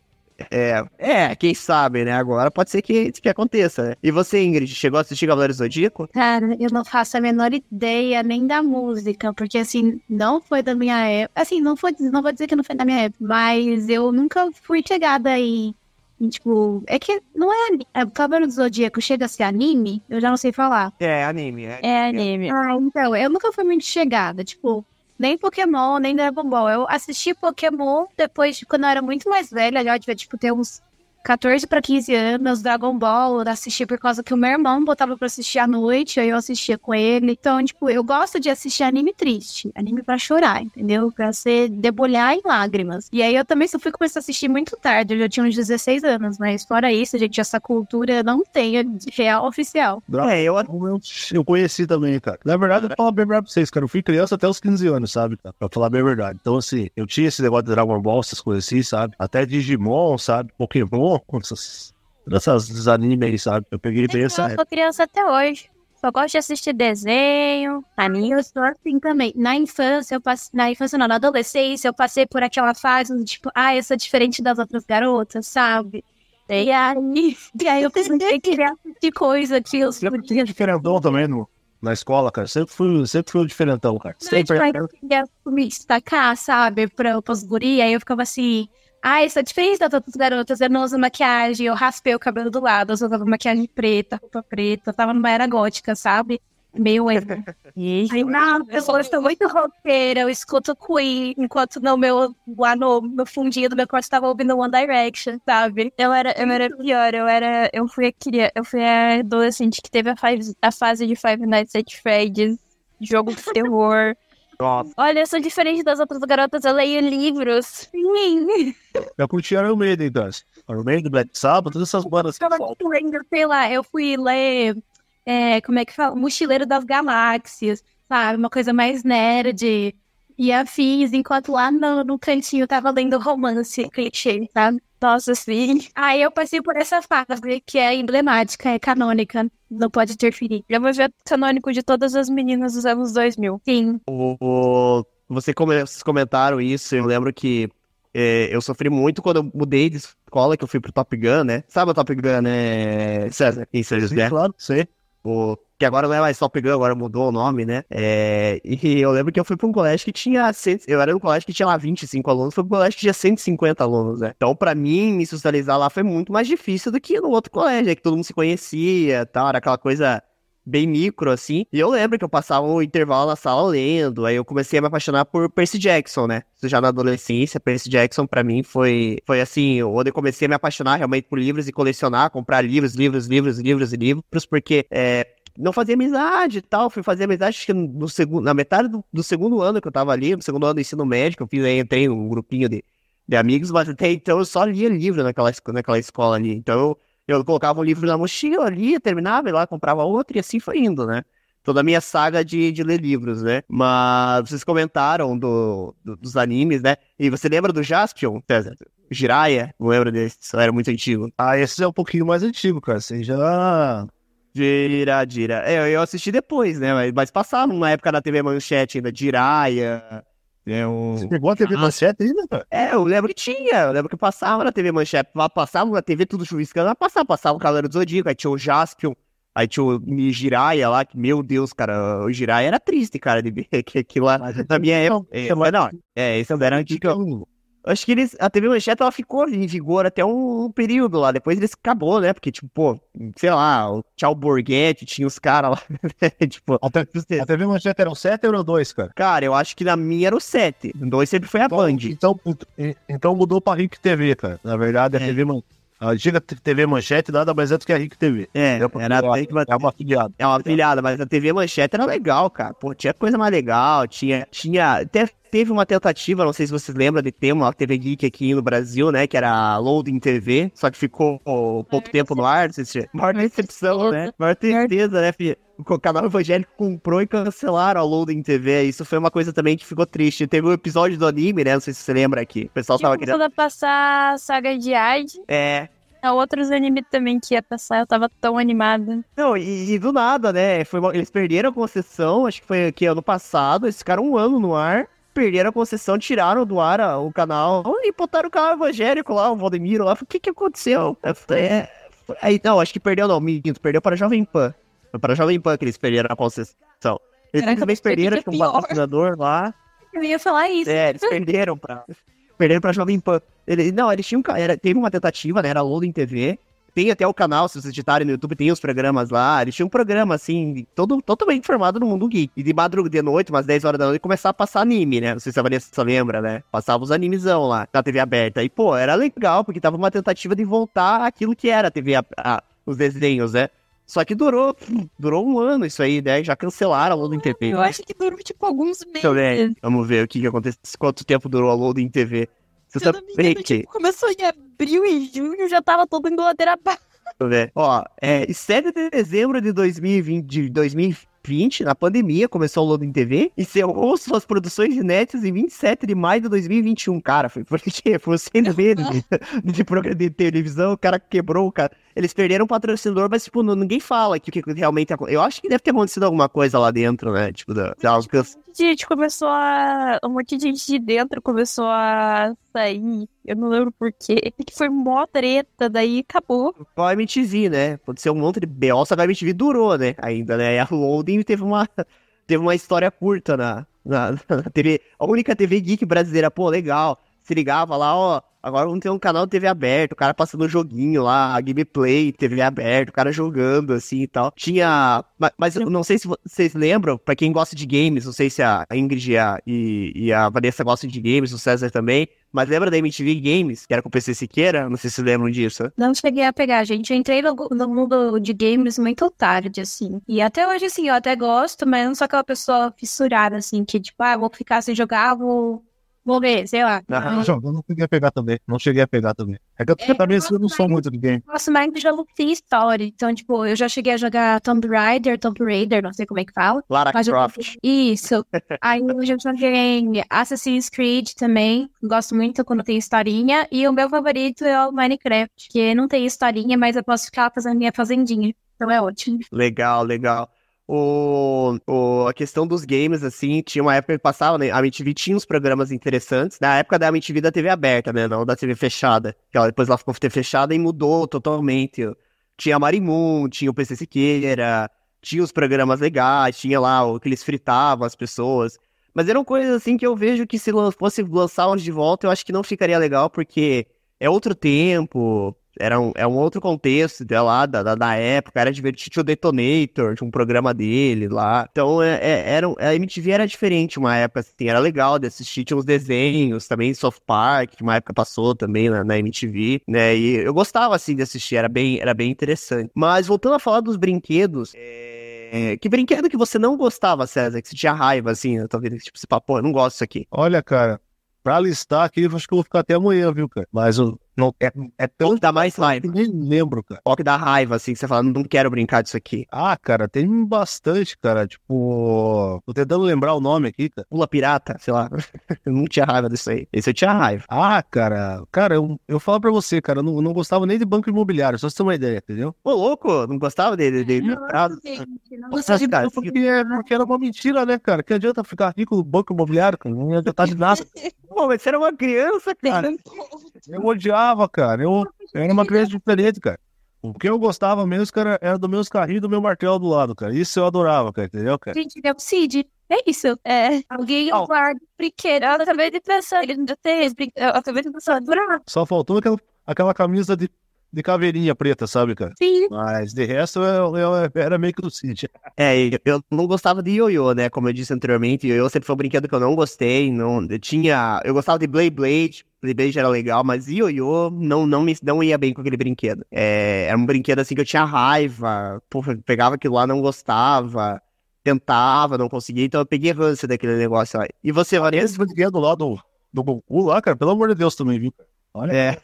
É, é, quem sabe, né? Agora pode ser que, que aconteça, né? E você, Ingrid, chegou a assistir Cavaleiro do Zodíaco? Cara, eu não faço a menor ideia nem da música, porque assim, não foi da minha época. Assim, não, foi, não vou dizer que não foi da minha época, mas eu nunca fui chegada em. em, tipo, é que não é. É, Cavaleiro do Zodíaco chega a ser anime? Eu já não sei falar. É, anime. É, É anime. Ah, então, eu nunca fui muito chegada, tipo, nem Pokémon, nem Dragon Ball. Eu assisti Pokémon depois de quando eu era muito mais velha, já devia, tipo, ter uns 14 pra 15 anos, Dragon Ball, eu assisti por causa que o meu irmão botava pra assistir à noite, aí eu assistia com ele. Então, tipo, eu gosto de assistir anime triste, anime pra chorar, entendeu? Pra ser debulhar em lágrimas. E aí eu também só fui começar a assistir muito tarde, eu já tinha uns 16 anos, mas fora isso, gente, essa cultura não tem de real oficial. É, eu Eu, eu conheci também, cara. Na verdade, eu vou falar bem verdade pra vocês, cara. Eu fui criança até os 15 anos, sabe? cara? Pra falar bem a verdade. Então, assim, eu tinha esse negócio de Dragon Ball, essas coisas assim, sabe? Até Digimon, sabe? Pokémon, essas, essas esses animes sabe? Eu peguei bem essa Eu sou criança até hoje. Só gosto de assistir desenho, anime. Eu sou assim também. Na infância, eu passei. Na infância, não, na adolescência, eu passei por aquela fase do tipo, ah, eu sou diferente das outras garotas, sabe? E aí, e aí eu pensei que queria assistir coisa que eu Sempre tinha diferentão também no, na escola, cara. Sempre fui, sempre fui o diferentão, cara. Sempre. Não, tipo, eu queria me destacar, sabe, pra, pras gurias, aí eu ficava assim, ah, eu sou diferente das outras garotas, eu não uso maquiagem, eu raspei o cabelo do lado, eu usava maquiagem preta, roupa preta, eu tava numa era gótica, sabe? Meio emo. Aí, não, eu sou, eu sou muito roqueira, eu escuto Queen, enquanto no meu, lá no, no fundinho do meu quarto tava ouvindo One Direction, sabe? Eu era, eu era pior, eu era. Eu fui a cria, eu fui a adolescente que teve a, five- a fase de Five Nights at Freddy's, jogo de terror. Nossa, Olha, eu sou diferente das outras garotas, eu leio livros. Sim. Eu curti Iron Maiden, cara. Iron Maiden, Black Sabbath, todas essas bandas lendo, sei lá, eu fui ler, é, como é que fala? Mochileiro das Galáxias, sabe? Uma coisa mais nerd e afins, enquanto lá no, no cantinho eu tava lendo romance clichê, sabe? Nossa, sim. Aí eu passei por essa fase que é emblemática, é canônica, não pode interferir. Já vou ver canônico de todas as meninas dos anos 2000. Sim, o, o- você come- vocês comentaram isso, eu lembro que é, eu sofri muito quando eu mudei de escola, que eu fui pro Top Gun, né? Sabe o Top Gun, né, César? Isso, Sim, né? claro, sei. O, que agora não é mais Top Gun, agora mudou o nome, né? É, e eu lembro que eu fui pra um colégio que tinha. cento- Eu era num colégio que tinha lá 25 alunos, foi pra um colégio que tinha 150 alunos, né? Então, pra mim, me socializar lá foi muito mais difícil do que no outro colégio, né? que todo mundo se conhecia tal, era aquela coisa bem micro, assim. E eu lembro que eu passava o intervalo na sala lendo, aí eu comecei a me apaixonar por Percy Jackson, né? Já na adolescência, Percy Jackson pra mim foi, foi assim, onde eu comecei a me apaixonar realmente por livros e colecionar, comprar livros, livros, livros, livros e livros, porque é, não fazia amizade e tal. Fui fazer amizade acho que no segundo, na metade do, do segundo ano que eu tava ali, no segundo ano do ensino médio, que eu fiz, aí entrei num grupinho de, de amigos, mas até então eu só lia livro naquela, naquela escola ali. Então eu, eu colocava um livro na mochila ali, terminava, e lá comprava outro e assim foi indo, né? Toda a minha saga de, de ler livros, né? Mas vocês comentaram do, do- dos animes, né? E você lembra do Jaspion, César? Jiraiya? Não lembro desse, isso era muito antigo. Ah, esse é um pouquinho mais antigo, cara. Você já. Dira, Dira. É, eu assisti depois, né? Mas, mas passava numa época na TV Manchete ainda, Jiraya, É um... Você pegou a TV Ah. Manchete ainda, cara? É, eu lembro que tinha, eu lembro que passava na TV Manchete, passava na TV tudo chuviscando, passava, passava o Cavaleiro do Zodíaco, aí tinha o Jaspion, aí tinha o Jiraiya lá, que, meu Deus, cara, o Jiraiya era triste, cara, de ver que aquilo lá, na minha época, é, não, é, esse era antigo, acho que eles, a TV Manchete, ela ficou em vigor até um, um período lá, depois eles acabou, né, porque, tipo, pô, sei lá, o Tchau Borghetti, tinha os caras lá, né, tipo, A, te- a TV Manchete eram 7 ou eram 2, cara? cara, eu acho que na minha era o 7, o 2 sempre foi a Band. Então, então, então mudou pra RIC TV, cara. Na verdade, a É. TV Man- a antiga TV Manchete nada mais é do que a RIC TV. É, É, era é uma- que É uma afiliada. É uma afiliada, mas a TV Manchete era legal, cara. Pô, tinha coisa mais legal, tinha. tinha até teve uma tentativa, não sei se vocês lembram, de ter uma TV Geek aqui no Brasil, né? Que era a Loading TV, só que ficou pouco tempo no ar, não sei se maior decepção, né? Maior tristeza, né, filho? O canal evangélico comprou e cancelaram a Loading TV. Isso foi uma coisa também que ficou triste. Teve um episódio do anime, né? Não sei se você lembra aqui. O pessoal tava Tinha querendo. toda passar Saga de Hide. É, Há outros animes também que ia passar, eu tava tão animada. Não, e, e do nada, né? Foi eles perderam a concessão, acho que foi aqui ano passado, eles ficaram um ano no ar, perderam a concessão, tiraram do ar o canal e botaram o canal evangélico lá, o Valdemiro lá. O que que aconteceu? É, Aí, não, acho que perdeu não, minto, perdeu para a Jovem Pan. Para Jovem Pan eles perderam a concessão. Eles Caraca, simplesmente perderam, que é um patrocinador lá. Eu ia falar isso. É, eles perderam pra. Perderam pra Jovem Pan. Ele, não, eles tinham. Era, teve uma tentativa, né? Era Loading TV. Tem até o canal, se vocês digitarem no YouTube, tem os programas lá. Eles tinham um programa, assim, todo, totalmente formado no mundo geek. E de madrugada de noite, umas 10 horas da noite, começava a passar anime, né? Não sei se a Vanessa lembra, né? Passava os animezão lá, na TV aberta. E, pô, era legal, porque tava uma tentativa de voltar aquilo que era a TV, a- a- os desenhos, né? Só que durou, durou um ano isso aí, né? Já cancelaram a Loading TV. Eu acho que durou tipo alguns meses. Vamos ver o que, que aconteceu. Quanto tempo durou a Loading TV. Você Se sabe engano, que. tipo, começou em abril e junho, já tava todo indo ladeira abaixo. Deixa eu ver. Ó, é, em 7 de dezembro de 2020, de 2020, na pandemia, começou o Loading TV. Encerrou suas produções inéditas em 27 de maio de 2021. Cara, foi porque foi sem medo de, de programa de televisão, o cara quebrou, cara. Eles perderam o patrocinador, mas, tipo, ninguém fala que, que realmente aconteceu. Eu acho que deve ter acontecido alguma coisa lá dentro, né? Tipo, da, da, Um monte de gente começou a. Um monte de gente de dentro começou a sair. Eu não lembro porquê. Que foi mó treta, daí acabou. Igual a MTV, né? Aconteceu um monte de BO, só que a MTV durou, né? Ainda, né? E a Loading teve uma, teve uma história curta na, na, na TV. A única TV geek brasileira, pô, legal. Se ligava lá, ó. Agora vamos ter um canal TV aberto, o cara passando um joguinho lá, gameplay, TV aberto, o cara jogando assim e tal. Tinha. ma- Mas eu não sei se vocês lembram, pra quem gosta de games, não sei se a Ingrid e a, e, e a Vanessa gostam de games, o César também. Mas lembra da MTV Games, que era com o PC Siqueira? Não sei se lembram disso. Não cheguei a pegar, gente. Eu entrei no, no mundo de games muito tarde, assim. E até hoje, assim, eu até gosto, mas não sou aquela pessoa fissurada, assim, que, tipo, ah, vou ficar sem jogar, vou, vou ver, sei lá. Aham. Eu Eu não cheguei a pegar também. Não cheguei a pegar também. É que eu É, também eu eu não sou muito de game. gosto mais de jogo que tem história. Então, tipo, eu já cheguei a jogar Tomb Raider, Tomb Raider, não sei como é que fala. Lara Mas eu- Croft. Isso. Aí eu já joguei Assassin's Creed também. Gosto muito quando tem historinha. E o meu favorito é o Minecraft, que não tem historinha, mas eu posso ficar fazendo minha fazendinha. Então é ótimo. Legal, legal. O, o, a questão dos games, assim, tinha uma época que passava, né? A MTV tinha uns programas interessantes. Na época da MTV da TV aberta, né? Não da TV fechada. Que depois ela ficou TV fechada e mudou totalmente. Tinha a Marimun, tinha o PC Siqueira, tinha os programas legais, tinha lá o que eles fritavam as pessoas. Mas eram coisas assim que eu vejo que se fosse lançar de volta, eu acho que não ficaria legal, porque é outro tempo, era um, é um outro contexto de lá, da, da, da época, era divertido, o Detonator, tinha um programa dele lá. Então, é, é- era, a MTV era diferente uma época, assim, era legal de assistir, tinha uns desenhos também, South Park, que uma época passou também na, na MTV, né, e eu gostava, assim, de assistir, era bem, era bem interessante. Mas, voltando a falar dos brinquedos, é, que brinquedo que você não gostava, César, que você tinha raiva, assim, eu tô vendo, tipo, você fala, pô, eu não gosto disso aqui. Olha, cara, pra listar aqui, eu acho que eu vou ficar até amanhã, viu, cara? Mas eu não, é, é tão que dá mais que raiva? nem lembro, cara. Qual que dá raiva, assim, que você fala, não quero brincar disso aqui? Ah, cara, tem bastante, cara. Tipo, tô tentando lembrar o nome aqui, cara. Pula pirata, sei lá. eu não tinha raiva disso aí. Esse eu tinha raiva. Ah, cara, cara, eu, eu falo pra você, cara, eu não, eu não gostava nem de banco imobiliário, só pra você ter uma ideia, entendeu? Ô, louco, não gostava dele? dele Nossa, gente, não Nossa, cara, Porque, porque era uma mentira, né, cara? Que adianta ficar rico no banco imobiliário, cara? Não ia adiantar de nada. Pô, mas você era uma criança, cara. Eu odiava, cara. Eu, eu era uma criança diferente, cara. O que eu gostava mesmo, cara, era do meus carrinhos e do meu martelo do lado, cara. Isso eu adorava, cara, entendeu, cara? Gente, ele é o Cid. É isso. É, Alguém Au. guarda brinquedo. eu acabei de pensar, ele ainda tem Eu acabei de pensar. Só faltou aquela, aquela camisa de, de caveirinha preta, sabe, cara? Sim. Mas de resto eu, eu era meio que do Cid. É, eu não gostava de ioiô, né? Como eu disse anteriormente, ioiô sempre foi um brinquedo que eu não gostei. Não, eu tinha. Eu gostava de Blade Blade. Blade Blade era legal, mas ioiô não, não, me, não ia bem com aquele brinquedo. É, era um brinquedo assim que eu tinha raiva. Porra, eu pegava aquilo lá, não gostava. Tentava, não conseguia. Então eu peguei ranço daquele negócio lá. E você, Esse Vanessa? brinquedo lá do, do Goku lá, cara, pelo amor de Deus também, viu? cara? Olha, É,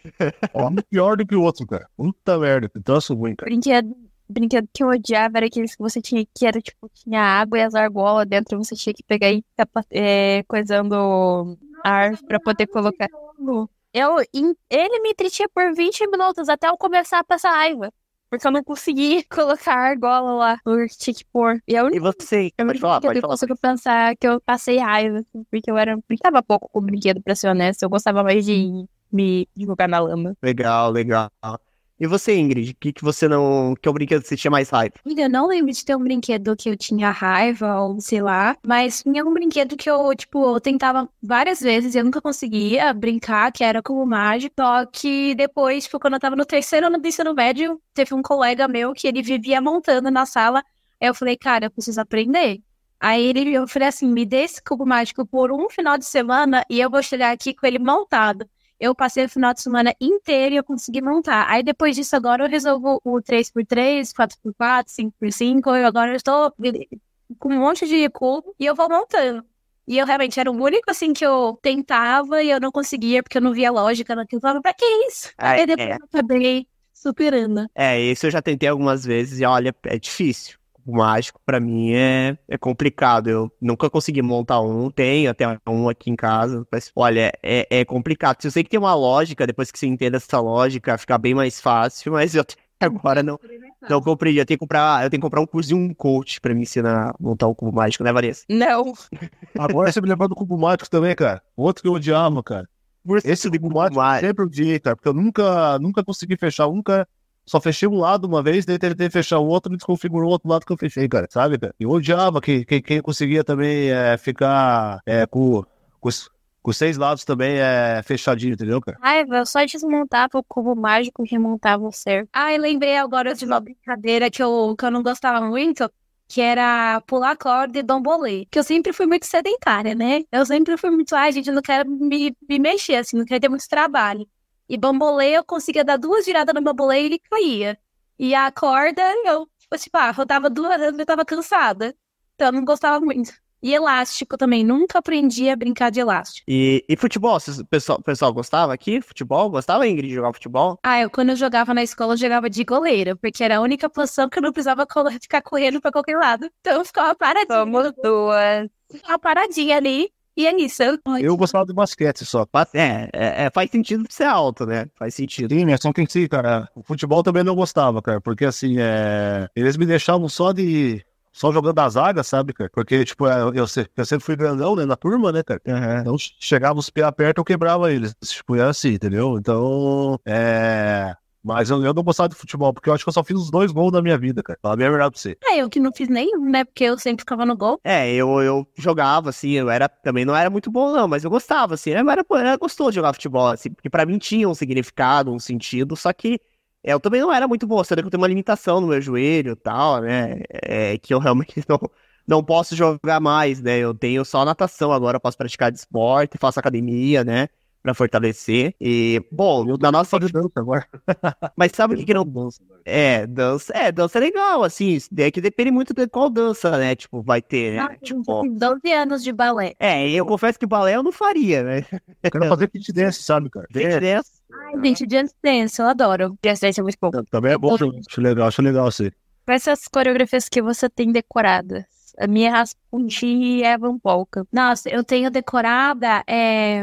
ó, um pior do que o outro, cara. Puta merda, que troço ruim, cara. brinquedo, brinquedo que eu odiava era aqueles que você tinha, que era tipo, tinha água e as argolas dentro, você tinha que pegar e ficar é, coisando ar pra poder colocar. Eu, em- ele me entretinha por 20 minutos até eu começar a passar raiva. Porque eu não conseguia colocar a argola lá. Eu tinha que pôr. E a única e você? eu Pode falar, que eu pode falar. consigo pensar que eu passei raiva, assim, porque eu era, brincava pouco com brinquedo, pra ser honesto. Eu gostava mais de me jogar na lama. Legal, legal. E você, Ingrid? O que, que você não. Que é o brinquedo que você tinha mais raiva? Eu não lembro de ter um brinquedo que eu tinha raiva ou sei lá, mas tinha um brinquedo que eu, tipo, eu tentava várias vezes e eu nunca conseguia brincar, que era como mágico. Só que depois, tipo, quando eu tava no terceiro ano do ensino médio, teve um colega meu que ele vivia montando na sala. Aí eu falei, cara, eu preciso aprender. Aí ele, eu falei assim, me dê esse cubo mágico por um final de semana e eu vou chegar aqui com ele montado. Eu passei o final de semana inteiro e eu consegui montar. Aí depois disso, agora eu resolvo o 3x3, 4x4, 5x5. E agora eu estou com um monte de cubo e eu vou montando. E eu realmente era o único assim que eu tentava e eu não conseguia porque eu não via lógica naquilo. Eu falava, pra que isso? Aí depois é. eu acabei superando. É, esse eu já tentei algumas vezes e olha, é difícil. O mágico, pra mim, é, é complicado. Eu nunca consegui montar um, tenho até um aqui em casa. Mas, olha, é, é complicado. Eu sei que tem uma lógica, depois que você entende essa lógica, fica bem mais fácil, mas eu até agora não, não compreendi. Eu tenho que comprar, eu tenho que comprar um curso de um coach pra me ensinar a montar um cubo mágico, né, Vanessa? Não. Agora você me lembrou do cubo mágico também, cara. Outro que eu odiava, cara. Esse de cubo mágico eu sempre odiei, cara, porque eu nunca, nunca consegui fechar, nunca. Só fechei um lado uma vez, daí tentei fechar o outro e desconfigurou o outro lado que eu fechei, cara, sabe, cara? Eu odiava que, que quem conseguia também é, ficar é, com, com, os, com seis lados também é, fechadinho, entendeu, cara? Raiva, eu só desmontava o cubo mágico e remontava o cerco. Ah, lembrei agora de uma brincadeira que eu, que eu não gostava muito, que era pular corda e dombolê. Que eu sempre fui muito sedentária, né? Eu sempre fui muito, ai, gente, eu não quero me, me mexer, assim, não quero ter muito trabalho. E bambolê, eu conseguia dar duas viradas no bambolê e ele caía. E a corda, eu, tipo, ah, rodava duas vezes, eu tava cansada. Então, eu não gostava muito. E elástico também, nunca aprendi a brincar de elástico. E, e futebol, o pessoal, o pessoal gostava aqui? Futebol? Gostava, Ingrid, de jogar futebol? Ah, eu quando eu jogava na escola, eu jogava de goleira, porque era a única posição que eu não precisava ficar correndo pra qualquer lado. Então eu ficava paradinha. Somos duas. Ficava paradinha ali. E é isso. Eu, Eu gostava de basquete só. É, é, é, faz sentido ser alto, né? Faz sentido. Sim, mas só que em si, cara, o futebol também não gostava, cara, porque assim, é... eles me deixavam só de. Só jogando as zaga, sabe, cara? Porque, tipo, eu, eu, se- eu sempre fui grandão, né, na turma, né, cara? Então, chegava os pés perto, eu quebrava eles. Tipo, é assim, entendeu? Então, é. Mas eu, eu não gostava de futebol, porque eu acho que eu só fiz os dois gols da minha vida, cara. Fala bem a verdade pra você. é, eu que não fiz nenhum, né? Porque eu sempre ficava no gol. É, eu, eu jogava, assim, eu era, também não era muito bom, não, mas eu gostava, assim, era, era, era gostoso de jogar futebol, assim, porque pra mim tinha um significado, um sentido, só que é, eu também não era muito bom, sendo que eu tenho uma limitação no meu joelho e tal, né, é, que eu realmente não, não posso jogar mais, né, eu tenho só natação agora, eu posso praticar de esporte, faço academia, né, pra fortalecer. E, bom, na nossa. Só de dança agora. Mas sabe o que, que não. dança? É, dança. É, dança é legal, assim. isso daí É que depende muito de qual dança, né? Tipo, vai ter, né? Nossa, Tipo. gente, 12 anos de balé. É, eu confesso que balé eu não faria, né? Eu quero fazer fit dance, sabe, cara? Gente, dessa. Ai, gente, Just Dance, eu adoro. Just Dance é muito bom. Também é bom, acho legal, acho legal assim. Quais são as coreografias que você tem decoradas? A minha Rasputin e Evan Polka. Nossa, eu tenho decorada é,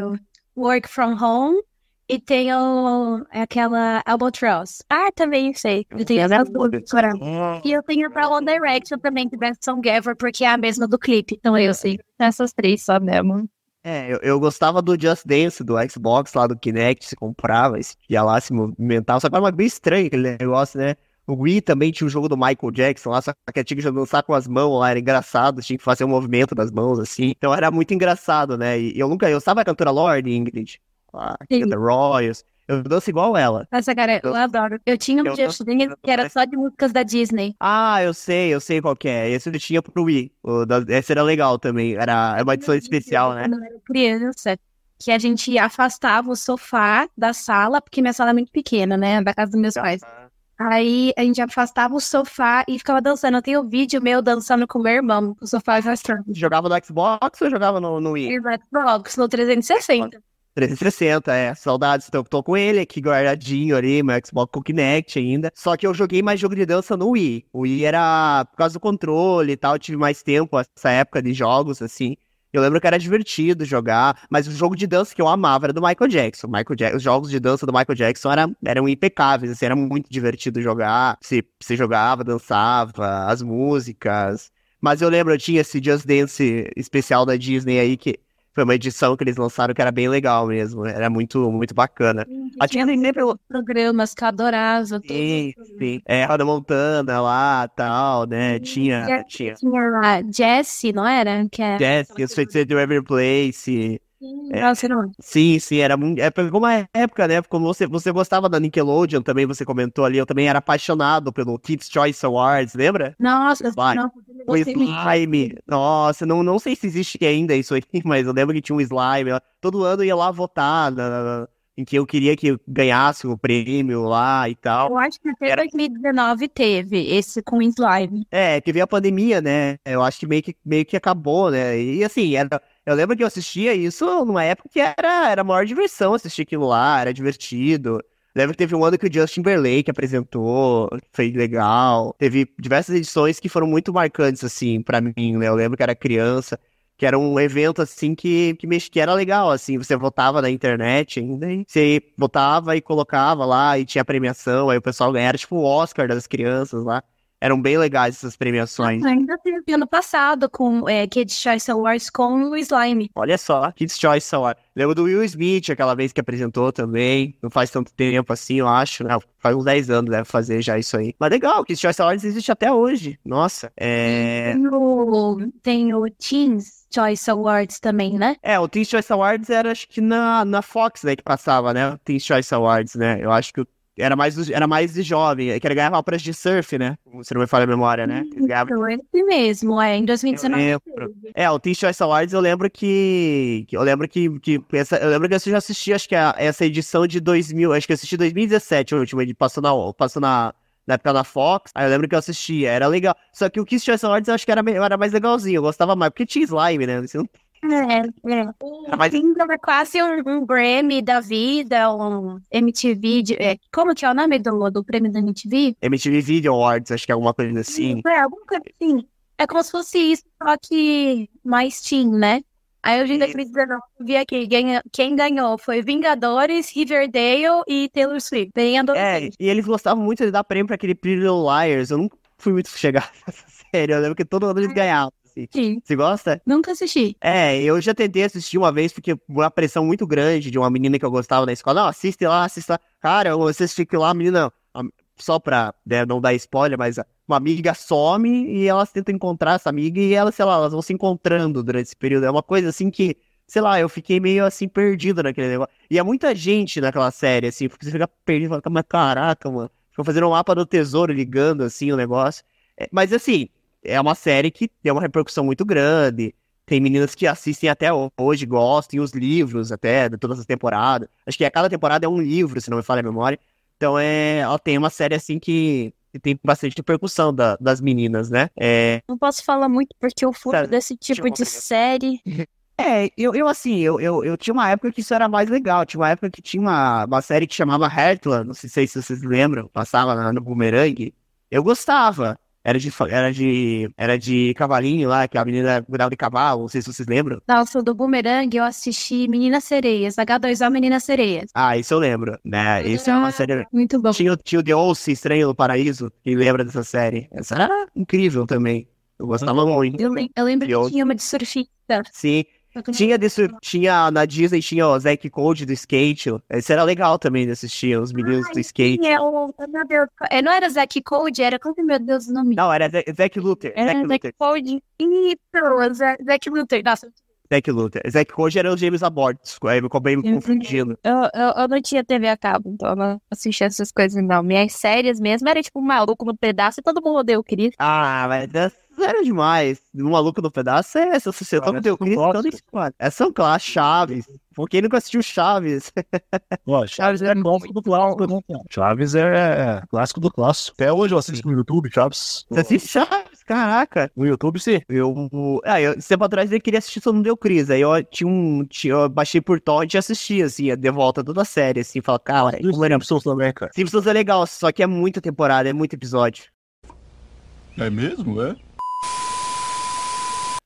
Work From Home e tenho aquela Albatross. Ah, também sei. Eu tenho essas duas decoradas. E eu tenho pra One Direction também, que é Song Together, porque é a mesma do clipe. Então eu sei. Essas três só mesmo. É, eu, eu gostava do Just Dance, do Xbox lá, do Kinect, se comprava, se ia lá, se movimentava, só que era bem estranho aquele negócio, né? O Wii também tinha o jogo do Michael Jackson lá, só que tinha que dançar com as mãos lá, era engraçado, tinha que fazer o movimento das mãos, assim. Então era muito engraçado, né? E eu nunca, eu sabe a cantora Lorde, Ingrid? Ah, canta Royals. Eu danço igual ela. Nossa, cara, eu Eu- adoro. Eu tinha um Dance que era só de músicas da Disney. Ah, eu sei, eu sei qual que é. Esse eu tinha pro Wii. O da- esse era legal também. Era é uma edição especial, né? Quando eu era criança, que a gente afastava o sofá da sala, porque minha sala é muito pequena, né? Da casa dos meus pais. Aí a gente afastava o sofá e ficava dançando. Eu tenho vídeo meu dançando com meu irmão, o sofá afastando. Jogava no Xbox ou jogava no, no Wii? No Xbox, no 360. 360, é. Saudades. Então, eu tô com ele aqui guardadinho ali, meu Xbox com Kinect ainda. Só que eu joguei mais jogo de dança no Wii. O Wii era por causa do controle e tal. Eu tive mais tempo essa época de jogos, assim. Eu lembro que era divertido jogar, mas o jogo de dança que eu amava era do Michael Jackson. Michael Ja- Os jogos de dança do Michael Jackson eram, eram impecáveis, assim, era muito divertido jogar. Você, você jogava, dançava, as músicas. Mas eu lembro, eu tinha esse Just Dance especial da Disney aí, que foi uma edição que eles lançaram que era bem legal mesmo. Era muito, muito bacana. A Tinha sempre. programas que eu adorava. Sim, sim. É, Roda Montana lá tal, né? Tinha, É. tinha. Tinha a Jessie, não era? Que é... Jess, os feiticeiros do Every Place. É. Nossa, não. Sim, sim, era muito. É, pegou uma época, né? Como você, você gostava da Nickelodeon também, você comentou ali. Eu também era apaixonado pelo Kids Choice Awards, lembra? Nossa, Slime. não, O slime. Nossa, não, não sei se existe ainda isso aí, mas eu lembro que tinha um slime. Todo ano eu ia lá votar na- na- em que eu queria que ganhasse o prêmio lá e tal. Eu acho que até Era- 2019 teve esse com slime. É, que veio a pandemia, né? Eu acho que meio que, meio que acabou, né? E assim, era, eu lembro que eu assistia isso numa época que era, era a maior diversão assistir aquilo lá, era divertido. Lembro que teve um ano que o Justin Timberlake apresentou, foi legal. Teve diversas edições que foram muito marcantes, assim, pra mim, né? Eu lembro que era criança, que era um evento, assim, que, que, mex- que era legal, assim. Você votava na internet ainda, e você votava e colocava lá, e tinha premiação, aí o pessoal ganhava, tipo, o Oscar das crianças lá. Eram bem legais essas premiações. Ainda teve ano passado com é, Kids Choice Awards com o slime. Olha só, Kids Choice Award. Lembro do Will Smith, aquela vez que apresentou também. Não faz tanto tempo assim, eu acho, né? Faz uns 10 anos deve fazer já isso aí. Mas legal, Kids Choice Awards existe até hoje. Nossa, é... Tem, o, tem o Teens Choice Awards também, né? É, o Teen Choice Awards era acho que na, na Fox, né, que passava, né? O Teen Choice Awards, né? Eu acho que o- era mais, era mais de jovem, é que ele ganhava prêmio de surf, né? Se não me falha a memória, né? Eles ganhavam Então, esse mesmo, é, em Eu 2019. lembro. É, o Teen Choice Awards eu lembro que. que eu lembro que. que essa, eu lembro que eu já assisti, acho que a- essa edição de 2000. Acho que eu assisti 2017, a última, ele passou na, passou na, na época da Fox. Aí eu lembro que eu assistia, era legal. Só que o Kiss Choice Awards eu acho que era, era mais legalzinho, eu gostava mais, porque tinha slime, né? Você não- É, é. Era mais- Sim, é quase um, um Grammy da vida, um MTV. de- é, como que é o nome do, do prêmio da MTV? MTV Video Awards, acho que é alguma coisa assim. É, alguma coisa assim. É como se fosse isso, só que mais teen, né? Aí eu em Isso. 2019, vi aqui, ganha, quem ganhou foi Vingadores, Riverdale e Taylor Swift. Bem É, e eles gostavam muito de dar prêmio pra aquele Pretty Little Liars. Eu nunca fui muito chegado nessa série, eu lembro que todo ano eles ganhavam. Assim. Sim. Você gosta? Nunca assisti. É, eu já tentei assistir uma vez, porque uma pressão muito grande de uma menina que eu gostava na escola. Não, assiste lá, assista lá. Cara, eu assisti aquilo lá, a menina, só pra né, não dar spoiler, mas uma amiga some e elas tentam encontrar essa amiga e elas, sei lá, elas vão se encontrando durante esse período. É uma coisa assim que, sei lá, eu fiquei meio assim perdido naquele negócio. E é muita gente naquela série, assim, porque você fica perdido, fala, mas caraca, mano. Ficam fazendo um mapa do tesouro, ligando assim o negócio. É, mas assim, é uma série que tem uma repercussão muito grande. Tem meninas que assistem até hoje, gostam, e os livros até, de todas as temporadas. Acho que a cada temporada é um livro, se não me falha a memória. Então é, ela tem uma série assim que, que tem bastante repercussão da- das meninas, né? É, Não posso falar muito porque eu fujo Sério, desse tipo de série. É, eu, eu assim, eu, eu, eu tinha uma época que isso era mais legal. Tinha uma época que tinha uma, uma série que chamava Heartland, não sei se vocês lembram, passava no Boomerang. Eu gostava. Era de, era de, era de cavalinho lá, que a menina cuidava de cavalo, não sei se vocês lembram. Nossa, do Boomerang eu assisti Meninas Sereias, H2O Meninas Sereias. Ah, isso eu lembro, né? Isso é uma série... Muito bom. Tinha, o- tinha o The Olsen, Estranho no Paraíso, quem lembra dessa série? Essa era incrível também. Eu gostava muito. Eu, lem- eu lembro que tinha uma de surfista. Sim, Tinha, desse, tinha na Disney, tinha o Zack Code do skate. Esse era legal também de assistir, os meninos do skate. É, o, meu Deus, é, não era Zack Code, era como meu Deus o nome? Não, era Zack Luther. Era Zack Zack. Code. Isso, Zack Luther. Nossa, Zack Luther. Zack Code era o James Abort. Aí eu acabei me Eu- confundindo. Eu, eu, eu não tinha TV a cabo, então eu não assistia essas coisas, não. Minhas séries mesmo era tipo um maluco no pedaço e todo mundo odeia o Chris. Ah, mas essa era demais. Um maluco no pedaço é essa. Você Cara, não deu são Cristo, mano. Essa são clássicos, Chaves. Por quem nunca assistiu Chaves? Ó, Chaves é clássico do clássico, né? Chaves é, é clássico do clássico. Até hoje eu assisto no YouTube, Chaves. Você assiste Chaves? Caraca. No YouTube, sim. Eu, ah, eu, tempo atrás eu queria assistir, só não deu Cris. Aí eu tinha um. Tinha, eu baixei por torrent e assisti, assim, de volta toda a série, assim, fala, cara, era. Simpsons também, cara. Simpsons é legal, só que é muita temporada, é muito episódio. É mesmo, é?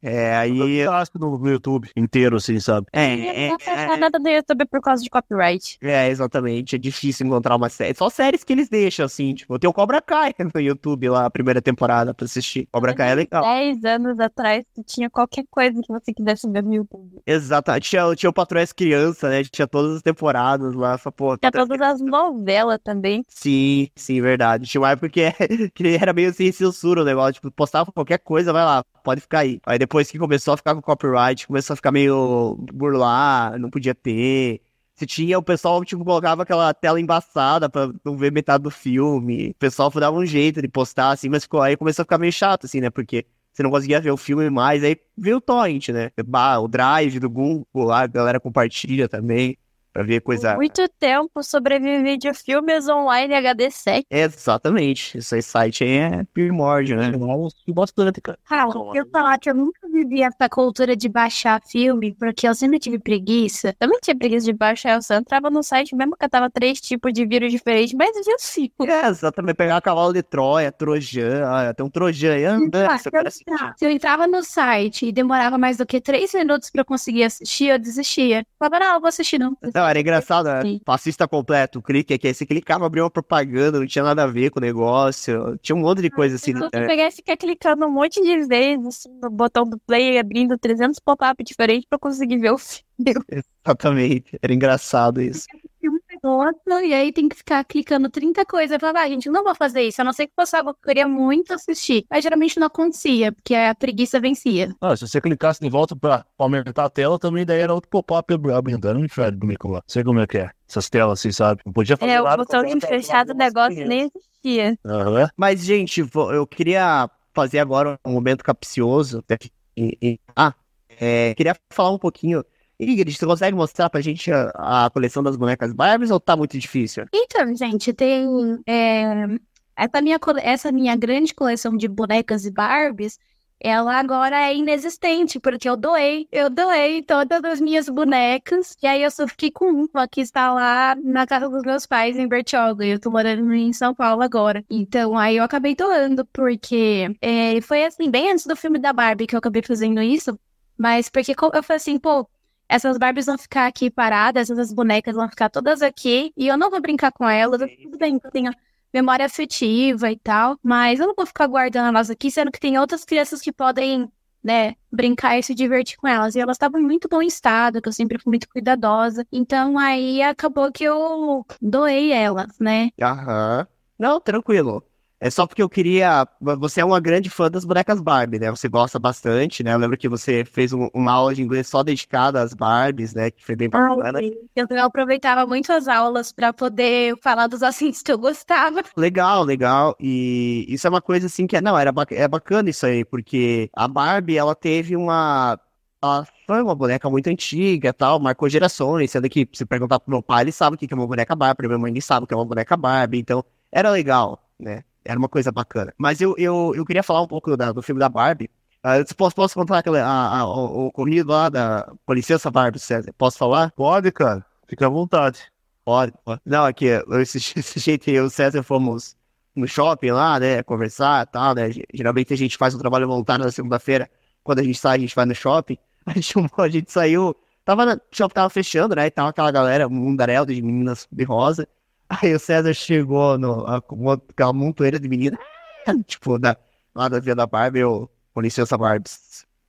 É, aí. Clássico no, no YouTube inteiro, assim, sabe? É, não é, pra achar é, nada no YouTube por causa de copyright. é, exatamente. É difícil encontrar uma série. Só séries que eles deixam, assim, tipo, tem o Cobra Kai no YouTube lá, a primeira temporada pra assistir. Cobra Kai é legal. 10 anos atrás, tu tinha qualquer coisa que você quisesse ver no YouTube. Exato. Tinha, tinha o Patrulha as Crianças, né? Tinha todas as temporadas lá. Só, pô, Tinha todas as novelas também. Sim, sim, verdade. Tinha uma época que, que era meio sem censura o negócio. Tipo, postava qualquer coisa, vai lá, pode ficar aí. Aí depois que começou a ficar com copyright, começou a ficar meio burlar, não podia ter. Se tinha, o pessoal, tipo, colocava aquela tela embaçada pra não ver metade do filme. O pessoal dava um jeito de postar, assim, mas ficou, aí começou a ficar meio chato, assim, né? Porque você não conseguia ver o filme mais, aí veio o torrent, né? O drive do Google lá, a galera compartilha também, pra ver coisa... Muito tempo sobrevivi de filmes online HD 7. Exatamente. Esse site aí é primórdio, né? Eu assisti bastante, cara. Cara, eu falar que eu nunca vivi essa cultura de baixar filme, porque eu sempre tive preguiça. Também tinha preguiça de baixar, eu só entrava no site mesmo que eu tava três tipos de vírus diferentes, mas eu sim. É, exatamente. Pegar cavalo de Troia, Trojan. Ah, tem um Trojan aí. Anda, você se, eu parece- entra- se eu entrava no site e demorava mais do que três minutos pra eu conseguir assistir, eu desistia. Falava, não, eu vou assistir não. Não, era engraçado, né? Sim. Fascista completo, clique aqui. Aí você clicava, abria uma propaganda, não tinha nada a ver com o negócio. Tinha um monte de coisa assim. Né? tu pegar e ficar clicando um monte de vezes assim, no botão do play, abrindo 300 pop-up diferentes pra conseguir ver o filme. Exatamente. Era engraçado isso. Negócio, e aí tem que ficar clicando 30 coisas. Eu falava, ah, gente, não vou fazer isso, a não ser que fosse algo que eu queria muito assistir. Mas geralmente não acontecia, porque a preguiça vencia. Ah, se você clicasse de volta pra, aumentar a tela, também daí era outro pop-up abrindo. Era um inferno comigo lá. Sei como é que é. Essas telas assim, sabe? Não podia fazer É, o nada. botão de fechar do negócio nem existia. Aham. Mas, gente, eu queria fazer agora um momento capcioso. Ah, é, queria falar um pouquinho. Ingrid, você consegue mostrar pra gente a, a coleção das bonecas Barbies ou tá muito difícil? Então, gente, tem. é, essa, minha, essa minha grande coleção de bonecas e Barbies, ela agora é inexistente, porque eu doei. Eu doei todas as minhas bonecas, e aí eu só fiquei com uma que está lá na casa dos meus pais, em Bertioga, eu tô morando em São Paulo agora. Então, aí eu acabei doando, porque é, foi assim, bem antes do filme da Barbie que eu acabei fazendo isso, mas porque eu falei assim, pô. Essas Barbies vão ficar aqui paradas, essas bonecas vão ficar todas aqui, e eu não vou brincar com elas. Tudo bem que eu tenho memória afetiva e tal, mas eu não vou ficar guardando elas aqui, sendo que tem outras crianças que podem, né, brincar e se divertir com elas. E elas estavam em muito bom estado, que eu sempre fui muito cuidadosa. Então aí acabou que eu doei elas, né? Aham. Não, tranquilo. É só porque eu queria. Você é uma grande fã das bonecas Barbie, né? Você gosta bastante, né? Eu lembro que você fez um- uma aula de inglês só dedicada às Barbies, né? Que foi bem bacana. Eu, eu aproveitava muito as aulas para poder falar dos assuntos que eu gostava. Legal, legal. E isso é uma coisa assim que é. Não, era é bacana isso aí, porque a Barbie, ela teve uma. ela foi uma boneca muito antiga tal, marcou gerações, sendo que se perguntar pro meu pai, ele sabe o que é uma boneca Barbie, pra minha mãe nem sabe o que é uma boneca Barbie, então era legal, né? Era uma coisa bacana. Mas eu, eu, eu queria falar um pouco da- do filme da Barbie. Eu posso, posso contar aquele, a, a- o, o ocorrido lá da. Com licença, Barbie, César? Posso falar? Pode, cara. Fica à vontade. Pode, pode. Não, aqui, eu- esse, esse jeito eu e o César fomos no shopping lá, né, conversar e tal, né, ge- geralmente a gente faz um trabalho voluntário na segunda-feira, quando a gente sai, a gente vai no shopping, a gente, a gente saiu, tava, na, o shopping tava fechando, né, e tava aquela galera, um mundaréu de meninas de rosa, aí o César chegou no, com aquela montoeira de menina, tipo, da, lá da Via da Barbie, eu, com licença, Barbie,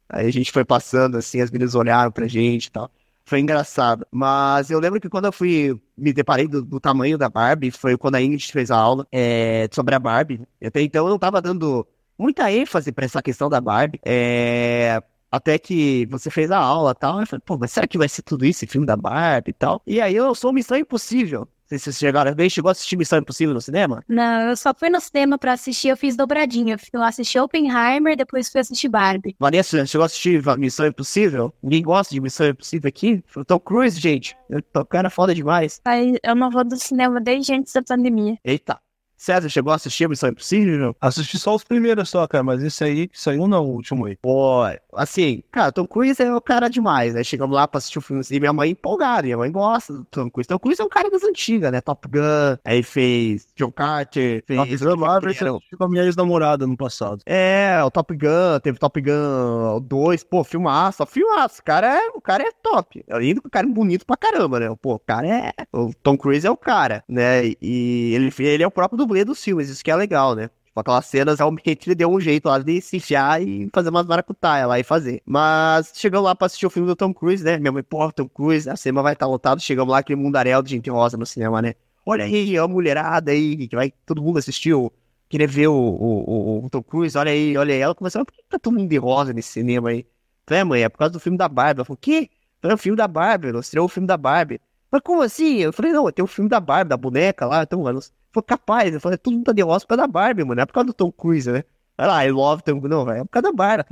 aí a gente foi passando, assim, as meninas olharam pra gente e tal, foi engraçado. Mas eu lembro que quando eu fui, me deparei do, do tamanho da Barbie, foi quando a Ingrid fez a aula é, sobre a Barbie. Até então eu não tava dando muita ênfase pra essa questão da Barbie. É, até que você fez a aula e tal. Eu falei, pô, mas será que vai ser tudo isso, esse filme da Barbie e tal? E aí eu sou Missão Impossível. Sei se vocês chegaram chegou a assistir Missão Impossível no cinema? Não, eu só fui no cinema pra assistir, eu fiz dobradinha. Eu assisti Oppenheimer, depois fui assistir Barbie. Vanessa, chegou a assistir Missão Impossível? Ninguém gosta de Missão Impossível aqui? O Tom Cruise, gente. O cara é foda demais. Aí eu não vou do cinema desde antes da pandemia. Eita. César, chegou a assistir Missão Impossível? Assisti só os primeiros só, cara, mas esse aí saiu não, o último aí. Pô, assim, cara, Tom Cruise é o cara demais, né? Chegamos lá pra assistir o filme e minha mãe empolgada, minha mãe gosta do Tom Cruise. Tom Cruise é um cara das antigas, né? Top Gun, aí fez John Carter, fez... Top Gun assisti com a minha ex-namorada no passado. É, o Top Gun, teve Top Gun 2, pô, filmaço, filmaço, o cara é, o cara é top. Além do que o cara é bonito pra caramba, né? Pô, o cara é, o Tom Cruise é o cara, né? E ele, ele é o próprio dublê dos filmes, isso que é legal, né? Tipo, aquelas cenas, realmente ele deu um jeito lá de se enfiar e fazer umas maracutaia lá e fazer. Mas chegamos lá pra assistir o filme do Tom Cruise, né? Minha mãe, pô, Tom Cruise, a cinema vai estar lotado. Chegamos lá, aquele mundaréu de gente rosa no cinema, né? Olha aí, a mulherada aí, que vai, todo mundo assistiu queria ver o, o, o- o Tom Cruise, olha aí, olha aí. Ela começou, por que tá todo mundo de rosa nesse cinema aí? Falei, "É, mãe, é por causa do filme da Barbie. Ela falou, o quê? Falei, é o filme da Barbie, não estreou o filme da Barbie. Mas como assim? Eu falei, não, tem o filme da Barbie, da boneca lá, então, mano. Foi capaz, eu falei, todo mundo tá de causa da Barbie, mano, é por causa do Tom Cruise, né? Olha lá, I love Tom Não, velho, é por causa da Barbie.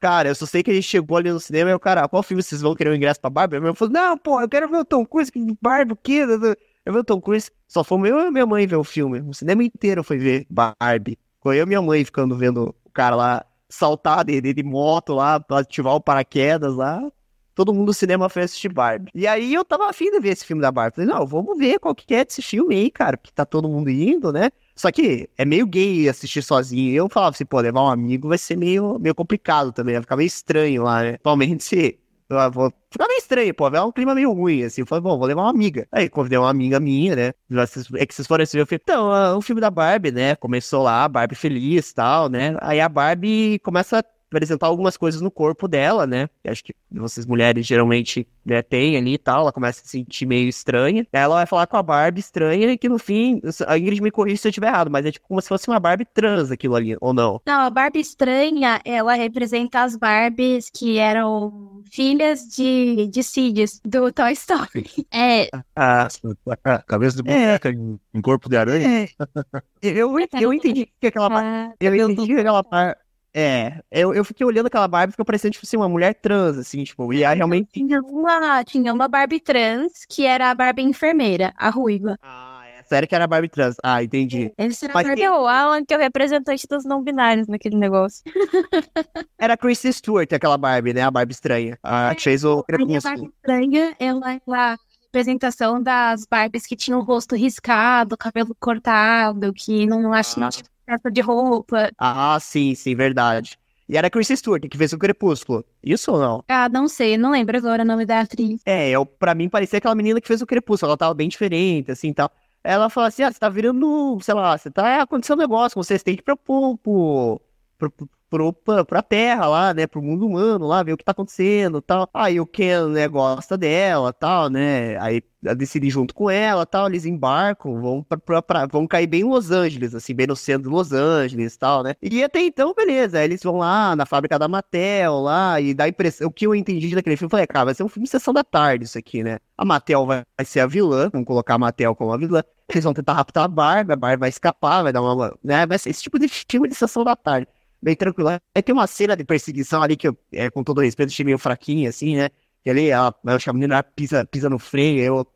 Cara, eu só sei que a gente chegou ali no cinema e o cara, qual filme vocês vão querer o ingresso pra Barbie? Eu falei, não, pô, eu quero ver o Tom Cruise, que Barbie, o quê? Eu vi o Tom Cruise, só fomos eu e minha mãe ver o filme. O cinema inteiro foi ver Barbie. Foi eu e minha mãe ficando vendo o cara lá saltar de, de, de moto lá, pra ativar o paraquedas lá. Todo mundo no cinema foi assistir Barbie. E aí eu tava afim de ver esse filme da Barbie. Falei, não, vamos ver qual que é desse filme aí, cara, porque tá todo mundo indo, né? Só que é meio gay assistir sozinho. Eu falava assim, pô, levar um amigo vai ser meio, meio complicado também, vai ficar meio estranho lá, né? Se eu vou ficar meio estranho, pô, vai um clima meio ruim, assim. Eu falei, bom, vou levar uma amiga. Aí convidei uma amiga minha, né? É que vocês foram assistir, eu falei, então, ah, o filme da Barbie, né? Começou lá, Barbie feliz e tal, né? Aí a Barbie começa a apresentar algumas coisas no corpo dela, né? Acho que vocês mulheres geralmente né, têm ali e tal. Ela começa a se sentir meio estranha. Ela vai falar com a Barbie estranha e que no fim, a Ingrid me corrige se eu estiver errado, mas é tipo como se fosse uma Barbie trans aquilo ali, ou não? Não, a Barbie estranha, ela representa as Barbies que eram filhas de, de Sidious, do Toy Story. É, Ah, Cabeça de boneca em, em corpo de aranha. é. Eu, eu entendi que aquela ah, Eu entendi que aquela. É, eu, eu fiquei olhando aquela Barbie e ficou parecendo, tipo assim, uma mulher trans, assim, tipo, e aí realmente. Tinha uma, tinha uma Barbie trans, que era a Barbie enfermeira, a ruiva. Ah, é sério que era Barbie trans. Ah, entendi. Essa era a Mas Barbie é o Alan, que é o representante dos não binários naquele negócio. Era a Kristen Stewart, aquela Barbie, né? A Barbie estranha. A que fez o a. Barbie estranha, ela é a representação das Barbies que tinham o rosto riscado, cabelo cortado, que não acho não tinha peça de roupa. Ah, sim, sim, verdade. E era a Kristen Stewart, que fez o Crepúsculo. Isso ou não? Ah, não sei, não lembro agora o nome da atriz. É, eu, pra mim parecia aquela menina que fez o Crepúsculo. Ela tava bem diferente, assim, e tal. Ela fala assim, ah, você tá virando, sei lá, você tá acontecendo um negócio, vocês têm que ir pro, pro, pro, pro, pro, pra, pra terra lá, né, pro mundo humano lá, ver o que tá acontecendo tal. Aí o Ken, né, gosta dela tal, né, aí ela decide ir junto com ela tal, eles embarcam, vão, pra, pra, pra- vão cair bem em Los Angeles, assim, bem no centro de Los Angeles tal, né. E até então, beleza, eles vão lá na fábrica da Mattel lá, e dá impressão, o que eu entendi daquele filme, eu falei, cara, vai ser um filme sessão da tarde isso aqui, né. A Mattel vai, vai ser a vilã, vamos colocar a Mattel como a vilã, eles vão tentar raptar a Barbie, a Barbie vai escapar, vai dar uma, né, vai ser esse tipo de filme de sessão da tarde. Bem tranquilo. Aí tem uma cena de perseguição ali que eu, é, com todo respeito, achei meio fraquinha, assim, né? Que ali, eu acho que a menina pisa, pisa no freio, eu,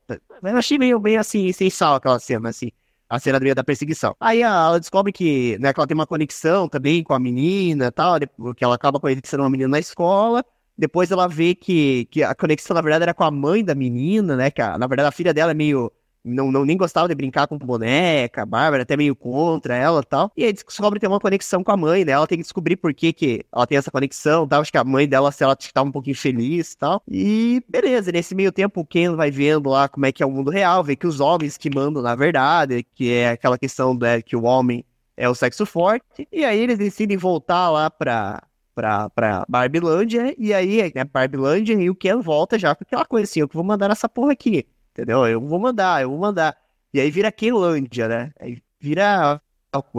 eu achei meio, meio assim, sem sal aquela cena, assim. A cena da perseguição. Aí ela descobre que, né, que ela tem uma conexão também com a menina e tal, que ela acaba conhecendo uma menina na escola. Depois ela vê que, que a conexão, na verdade, era com a mãe da menina, né? Que a, na verdade a filha dela é meio não, não nem gostava de brincar com boneca, a Bárbara até meio contra ela e tal. E aí descobre ter uma conexão com a mãe, né? Ela tem que descobrir por que, que ela tem essa conexão, tal. Acho que a mãe dela, se ela tá um pouquinho feliz e tal. E beleza, nesse meio tempo o Ken vai vendo lá como é que é o mundo real, vê que os homens que mandam na verdade, que é aquela questão né, que o homem é o sexo forte. E aí eles decidem voltar lá pra, pra, pra Barbilândia, e aí, né, Barbilândia, e o Ken volta já com aquela coisa assim, eu que vou mandar essa porra aqui entendeu? Eu vou mandar, eu vou mandar. E aí vira Kenlândia, né? Aí vira.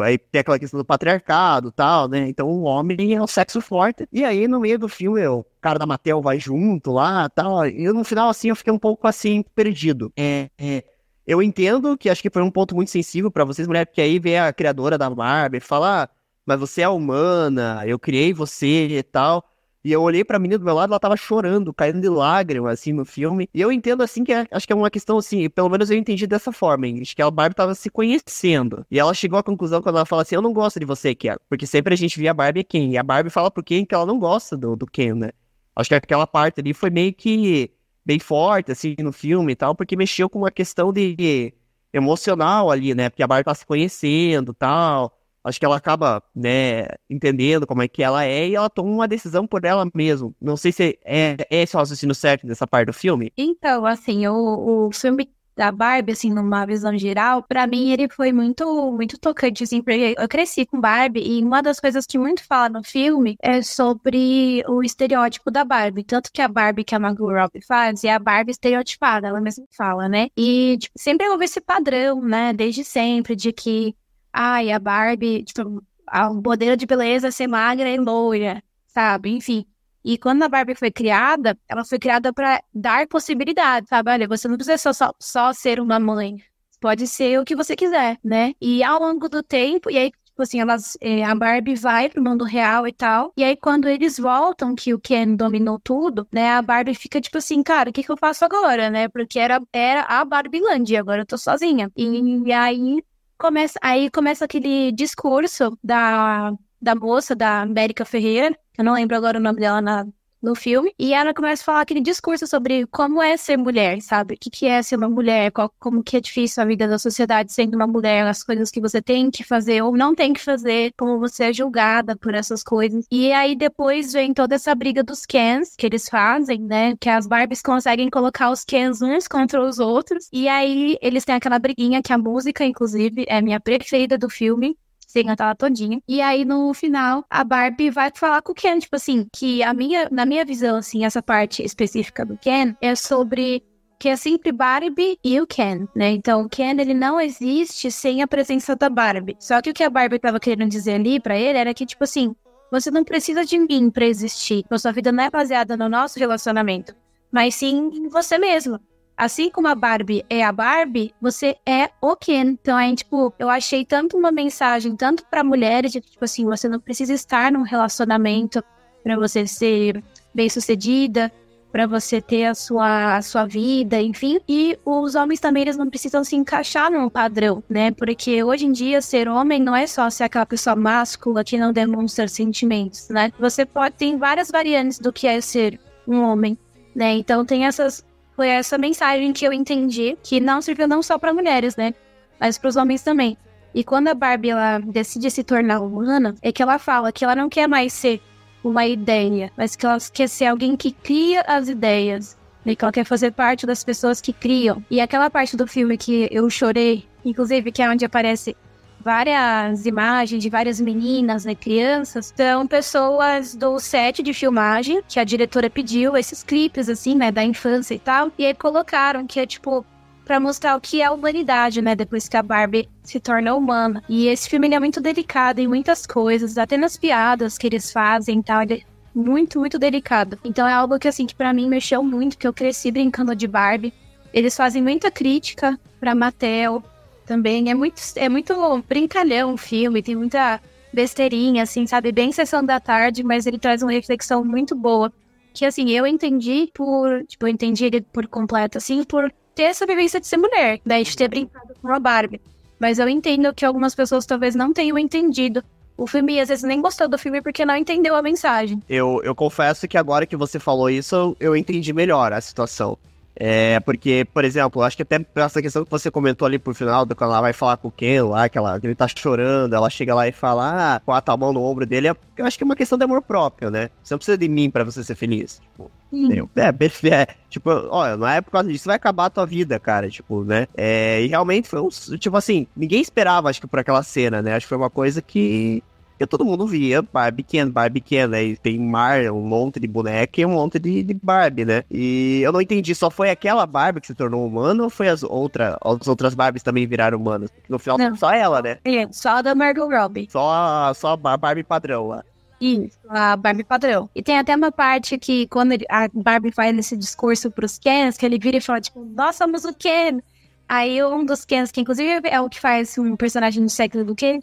Aí tem aquela questão do patriarcado tal, né? Então o homem é o sexo forte. E aí no meio do filme o cara da Mattel vai junto lá tal. E no final, assim, eu fiquei um pouco assim, perdido. É, é, eu entendo que acho que foi um ponto muito sensível para vocês, mulher, porque aí vem a criadora da Barbie e fala: ah, mas você é humana, eu criei você e tal. E eu olhei pra menina do meu lado, ela tava chorando, caindo de lágrimas, assim, no filme. E eu entendo, assim, que é, acho que é uma questão, assim, pelo menos eu entendi dessa forma? Acho que a Barbie tava se conhecendo. E ela chegou à conclusão quando ela fala assim, eu não gosto de você, Ken. Porque sempre a gente via a Barbie e Ken. E a Barbie fala pro Ken que ela não gosta do, do Ken, né? Acho que aquela parte ali foi meio que bem forte, assim, no filme e tal, porque mexeu com uma questão de emocional ali, né? Porque a Barbie tá se conhecendo tal acho que ela acaba, né, entendendo como é que ela é e ela toma uma decisão por ela mesma. Não sei se é, é esse o raciocínio certo dessa parte do filme. Então, assim, o, o filme da Barbie, assim, numa visão geral, para mim ele foi muito, muito tocante, assim, porque eu cresci com Barbie e uma das coisas que muito fala no filme é sobre o estereótipo da Barbie, tanto que a Barbie que a Margot Robbie faz é a Barbie estereotipada, ela mesma fala, né? E tipo, sempre houve esse padrão, né, desde sempre, de que ai, a Barbie, tipo, a modelo de beleza ser magra e loira, sabe? Enfim. E quando a Barbie foi criada, ela foi criada para dar possibilidades, sabe? Olha, você não precisa só, só ser uma mãe. Pode ser o que você quiser, né? E ao longo do tempo, e aí, tipo assim, elas, é, a Barbie vai pro mundo real e tal. E aí, quando eles voltam, que o Ken dominou tudo, né? A Barbie fica tipo assim, cara, o que, que eu faço agora, né? Porque era, era a Land, agora eu tô sozinha. E, e aí começa, aí começa aquele discurso da, da moça, da América Ferreira, eu não lembro agora o nome dela na, no filme, e ela começa a falar aquele discurso sobre como é ser mulher, sabe? O que, que é ser uma mulher, qual, como que é difícil a vida da sociedade sendo uma mulher, as coisas que você tem que fazer ou não tem que fazer, como você é julgada por essas coisas. E aí depois vem toda essa briga dos Kens que eles fazem, né? Que as Barbies conseguem colocar os Kens uns contra os outros, e aí eles têm aquela briguinha que a música, inclusive, é minha preferida do filme, sem cantar ela todinha. E aí, no final, a Barbie vai falar com o Ken, tipo assim, que a minha, na minha visão, assim, essa parte específica do Ken é sobre que é sempre Barbie e o Ken, né? Então, o Ken, ele não existe sem a presença da Barbie. Só que o que a Barbie tava querendo dizer ali para ele era que, tipo assim, você não precisa de mim para existir. Sua vida não é baseada no nosso relacionamento, mas sim em você mesmo assim como a Barbie é a Barbie, você é o Ken. Então, aí, tipo, eu achei tanto uma mensagem, tanto para mulheres, de tipo assim, você não precisa estar num relacionamento para você ser bem-sucedida, para você ter a sua, a sua vida, enfim. E os homens também, eles não precisam se encaixar num padrão, né? Porque hoje em dia, ser homem não é só ser aquela pessoa máscula que não demonstra sentimentos, né? Você pode, tem várias variantes do que é ser um homem, né? Então, tem essas foi essa mensagem que eu entendi, que não serviu não só para mulheres, né? Mas para os homens também. E quando a Barbie ela decide se tornar humana, é que ela fala que ela não quer mais ser uma ideia, mas que ela quer ser alguém que cria as ideias. E que ela quer fazer parte das pessoas que criam. E aquela parte do filme que eu chorei, inclusive, que é onde aparece várias imagens de várias meninas, né, crianças, são pessoas do set de filmagem, que a diretora pediu esses clipes, assim, né, da infância e tal, e aí colocaram que é, tipo, para mostrar o que é a humanidade, né, depois que a Barbie se torna humana. E esse filme é muito delicado em muitas coisas, até nas piadas que eles fazem e tal, ele é muito, muito delicado. Então é algo que, assim, que para mim mexeu muito, que eu cresci brincando de Barbie. Eles fazem muita crítica pra Mattel, também. É muito, é muito brincalhão o filme, tem muita besteirinha, assim, sabe? Bem sessão da tarde, mas ele traz uma reflexão muito boa. Que, assim, eu entendi por... Tipo, eu entendi ele por completo, assim, por ter essa vivência de ser mulher, né? De ter brincado com a Barbie. Mas eu entendo que algumas pessoas talvez não tenham entendido o filme às vezes nem gostou do filme porque não entendeu a mensagem. Eu, eu confesso que agora que você falou isso, eu entendi melhor a situação. É, porque, por exemplo, acho que até essa questão que você comentou ali por final, do quando ela vai falar com o Ken lá, que, ela, que ele tá chorando, ela chega lá e fala, ah, bota a mão no ombro dele, é- eu acho que é uma questão de amor próprio, né? Você não precisa de mim pra você ser feliz. Tipo, eu, é, perfeito. É, tipo, olha, não é por causa disso, vai acabar a tua vida, cara, tipo, né? É, e realmente foi um, tipo assim, ninguém esperava, acho que por aquela cena, né? Acho que foi uma coisa que que todo mundo via Barbie Ken, Barbie Ken, né? E tem mar, um monte de boneca e um monte de, de Barbie, né? E eu não entendi, só foi aquela Barbie que se tornou humana ou foi as, outra, as outras Barbies também viraram humanas? No final, Não. só ela, né? É, só a da Margot Robbie. Só, a- só a Barbie padrão lá. Isso, a Barbie padrão. E tem até uma parte que, quando a Barbie faz esse discurso pros Kens, que ele vira e fala, tipo, nós somos o Ken. Aí um dos Kens, que inclusive é o que faz um personagem do século do Ken,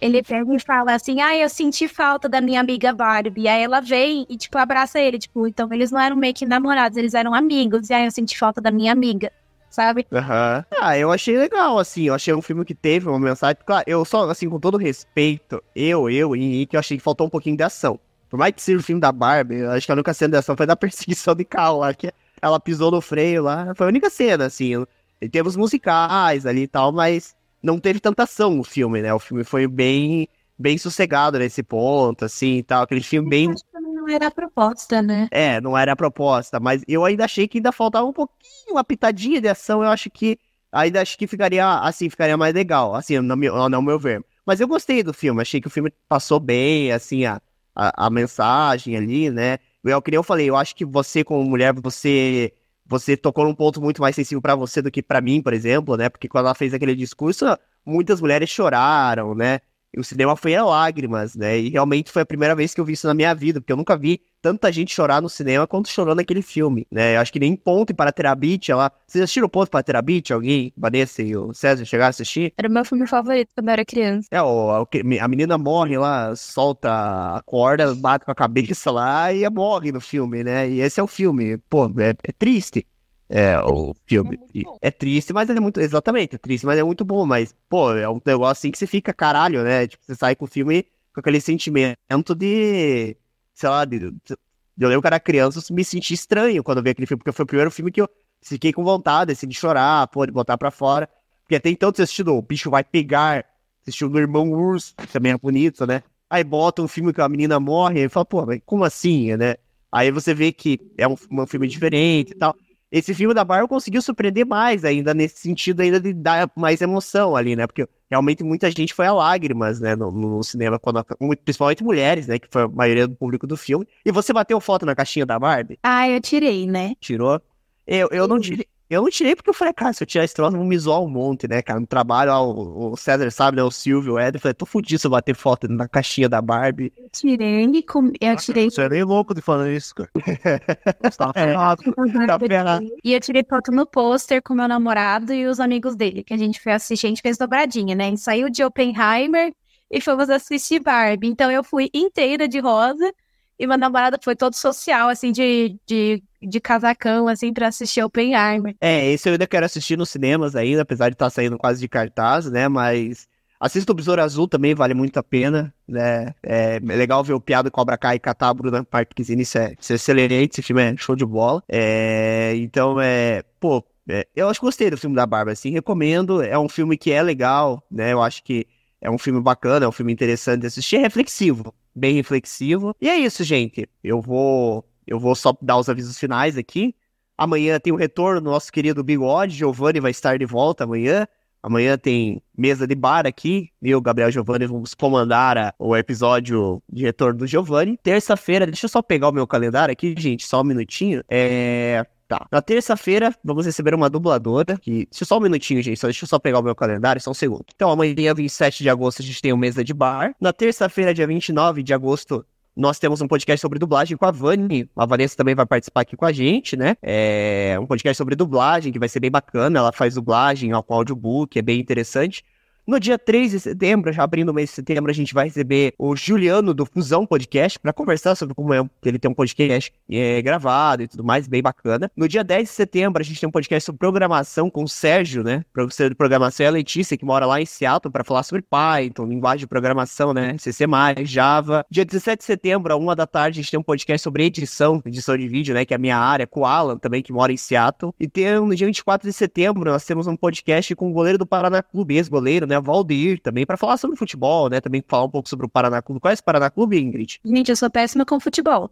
ele pega e fala assim, ah, eu senti falta da minha amiga Barbie. Aí ela vem e, tipo, abraça ele. Tipo, então eles não eram meio que namorados, eles eram amigos. E aí eu senti falta da minha amiga, sabe? Aham. Ah, eu achei legal, assim, eu achei um filme que teve uma mensagem. Claro, eu só, assim, com todo respeito, eu, eu e Henrique, eu achei que faltou um pouquinho de ação. Por mais que seja o filme da Barbie, acho que a única cena de ação foi da perseguição de carro lá, que ela pisou no freio lá. Foi a única cena, assim. E teve os musicais ali e tal, mas não teve tanta ação no filme, né? O filme foi bem, bem sossegado nesse ponto, assim e tal. Aquele filme bem. Acho que também não era a proposta, né? É, não era a proposta, mas eu ainda achei que ainda faltava um pouquinho, uma pitadinha de ação. Eu acho que ainda acho que ficaria assim, ficaria mais legal, assim, no meu, no meu ver. Mas eu gostei do filme, achei que o filme passou bem, assim, a, a, a mensagem ali, né? Eu, que nem eu falei, eu acho que você, como mulher, você você tocou num ponto muito mais sensível pra você do que pra mim, por exemplo, né? Porque quando ela fez aquele discurso, muitas mulheres choraram, né? O cinema foi a lágrimas, né? E realmente foi a primeira vez que eu vi isso na minha vida, porque eu nunca vi tanta gente chorar no cinema quanto chorou naquele filme, né? Eu acho que nem Ponto para Terabit, ela... Vocês assistiram Ponto para Terabit? Alguém? Vanessa e o César chegaram a assistir? Era o meu filme favorito quando eu era criança. É, o, a menina morre lá, solta a corda, bate com a cabeça lá e morre no filme, né? E esse é o filme. Pô, é, é triste. É, o filme. É. É triste, mas é muito. Exatamente, é triste, mas é muito bom. Mas, pô, é um negócio assim que você fica caralho, né? Tipo, você sai com o filme com aquele sentimento de. Sei lá, de. de- Eu lembro que era criança, eu me senti estranho quando eu vi aquele filme, porque foi o primeiro filme que eu fiquei com vontade, assim, de chorar, pô, de botar pra fora. Porque até então você assistiu O Bicho Vai Pegar, assistiu do Irmão Urso, que também é bonito, né? Aí bota um filme que a menina morre, e fala, pô, mas como assim, né? Aí você vê que é um, um filme diferente e tal. Esse filme da Marvel conseguiu surpreender mais ainda, nesse sentido ainda de dar mais emoção ali, né? Porque realmente muita gente foi a lágrimas, né, no, no cinema, quando, principalmente mulheres, né, que foi a maioria do público do filme. E você bateu foto na caixinha da Barbie? Ah, eu tirei, né? Tirou? Eu, eu não tirei. Eu não tirei porque eu falei, cara, se eu tirar esse troço, vão me zoar um monte, né, cara? No trabalho, ó, o, César sabe, né? O Silvio, o Ed, eu falei, tô fudido se eu bater foto na caixinha da Barbie. Eu tirei, com- eu tirei Você é nem louco de falar isso, cara. Você tá ferrado. Tá ferrado. E eu tirei foto no pôster com meu namorado e os amigos dele, que a gente foi assistir, a gente fez dobradinha, né? A gente saiu de Oppenheimer e fomos assistir Barbie. Então eu fui inteira de rosa e meu namorado foi todo social, assim, de, de, de casacão, assim, pra assistir Oppenheimer. É, esse eu ainda quero assistir nos cinemas ainda, apesar de estar saindo quase de cartaz, né? Mas assista o Besouro Azul também, vale muito a pena, né? É legal ver o Piado Cobra Kai e catar a Bruna Marquezine, isso é, isso é excelente, esse filme é show de bola. É, então, é, pô, é, eu acho que gostei do filme da Barbie, assim, recomendo, é um filme que é legal, né? Eu acho que é um filme bacana, é um filme interessante de assistir, é reflexivo, bem reflexivo. E é isso, gente. Eu vou, eu vou só dar os avisos finais aqui. Amanhã tem o retorno do nosso querido Bigode. Giovanni vai estar de volta amanhã. Amanhã tem mesa de bar aqui. Eu, Gabriel Giovanni, vamos comandar a- o episódio de retorno do Giovanni. Terça-feira, deixa eu só pegar o meu calendário aqui, gente, só um minutinho. É. Tá. Na terça-feira, vamos receber uma dubladora. Que... Deixa só um minutinho, gente. Só deixa eu só pegar o meu calendário, só um segundo. Então, amanhã, 27 de agosto, a gente tem o mesa de bar. Na terça-feira, dia 29 de agosto, nós temos um podcast sobre dublagem com a Vani. A Vanessa também vai participar aqui com a gente, né? É um podcast sobre dublagem que vai ser bem bacana. Ela faz dublagem ao audiobook, é bem interessante. No dia 3 de setembro, já abrindo o mês de setembro, a gente vai receber o Juliano do Fusão Podcast para conversar sobre como é que ele tem um podcast é, gravado e tudo mais, bem bacana. No dia 10 de setembro, a gente tem um podcast sobre programação com o Sérgio, né? Professor de programação e a Letícia, que mora lá em Seattle, para falar sobre Python, linguagem de programação, né? CC+, Java. Dia 17 de setembro, a uma da tarde, a gente tem um podcast sobre edição, edição de vídeo, né? Que é a minha área, com o Alan também, que mora em Seattle. E tem, no dia 24 de setembro, nós temos um podcast com o goleiro do Paraná Clube, ex-goleiro, né? Valdir, também, para falar sobre futebol, né? Também falar um pouco sobre o Paraná Clube. Qual é esse Paraná Clube, Ingrid? Gente, eu sou péssima com futebol.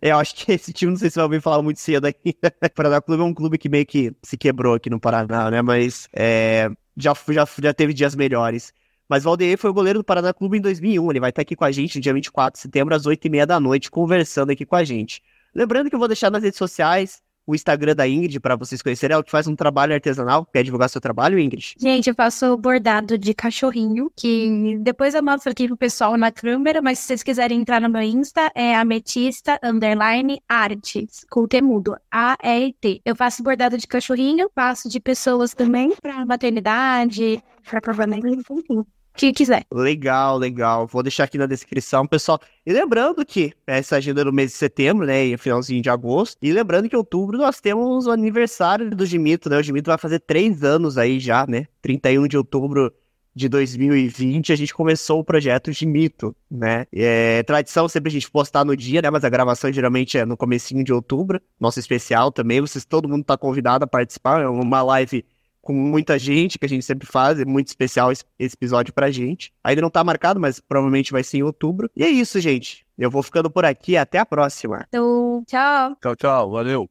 É, eu acho que esse time, não sei se vai ouvir falar muito cedo aqui. o Paraná Clube é um clube que meio que se quebrou aqui no Paraná, né? Mas é, já, já, já teve dias melhores. Mas Valdeir foi o goleiro do Paraná Clube em 2001. Ele vai estar aqui com a gente no dia 24 de setembro, às 8h30 da noite, conversando aqui com a gente. Lembrando que eu vou deixar nas redes sociais o Instagram da Ingrid para vocês conhecerem. Ela que faz um trabalho artesanal. Quer divulgar seu trabalho, Ingrid? Gente, eu faço bordado de cachorrinho, que depois eu mostro aqui pro pessoal na câmera, mas se vocês quiserem entrar no meu Insta, é ametista underline artes, com temudo, A-E-T. Eu faço bordado de cachorrinho, faço de pessoas também, pra maternidade, pra provavelmente, enfim, que quiser. Legal, legal. Vou deixar aqui na descrição, pessoal. E lembrando que essa agenda é no mês de setembro, né? E finalzinho de agosto. E lembrando que em outubro nós temos o aniversário do Gimito, né? O Gimito vai fazer três anos aí já, né? 31 de outubro de 2020, a gente começou o projeto Gimito, né? É tradição sempre a gente postar no dia, né? Mas a gravação geralmente é no comecinho de outubro. Nosso especial também. Vocês, todo mundo tá convidado a participar. É uma live com muita gente, que a gente sempre faz, é muito especial esse, esse episódio pra gente. Ainda não tá marcado, mas provavelmente vai ser em outubro. E é isso, gente. Eu vou ficando por aqui, até a próxima. Então, tchau! Tchau, tchau. Valeu.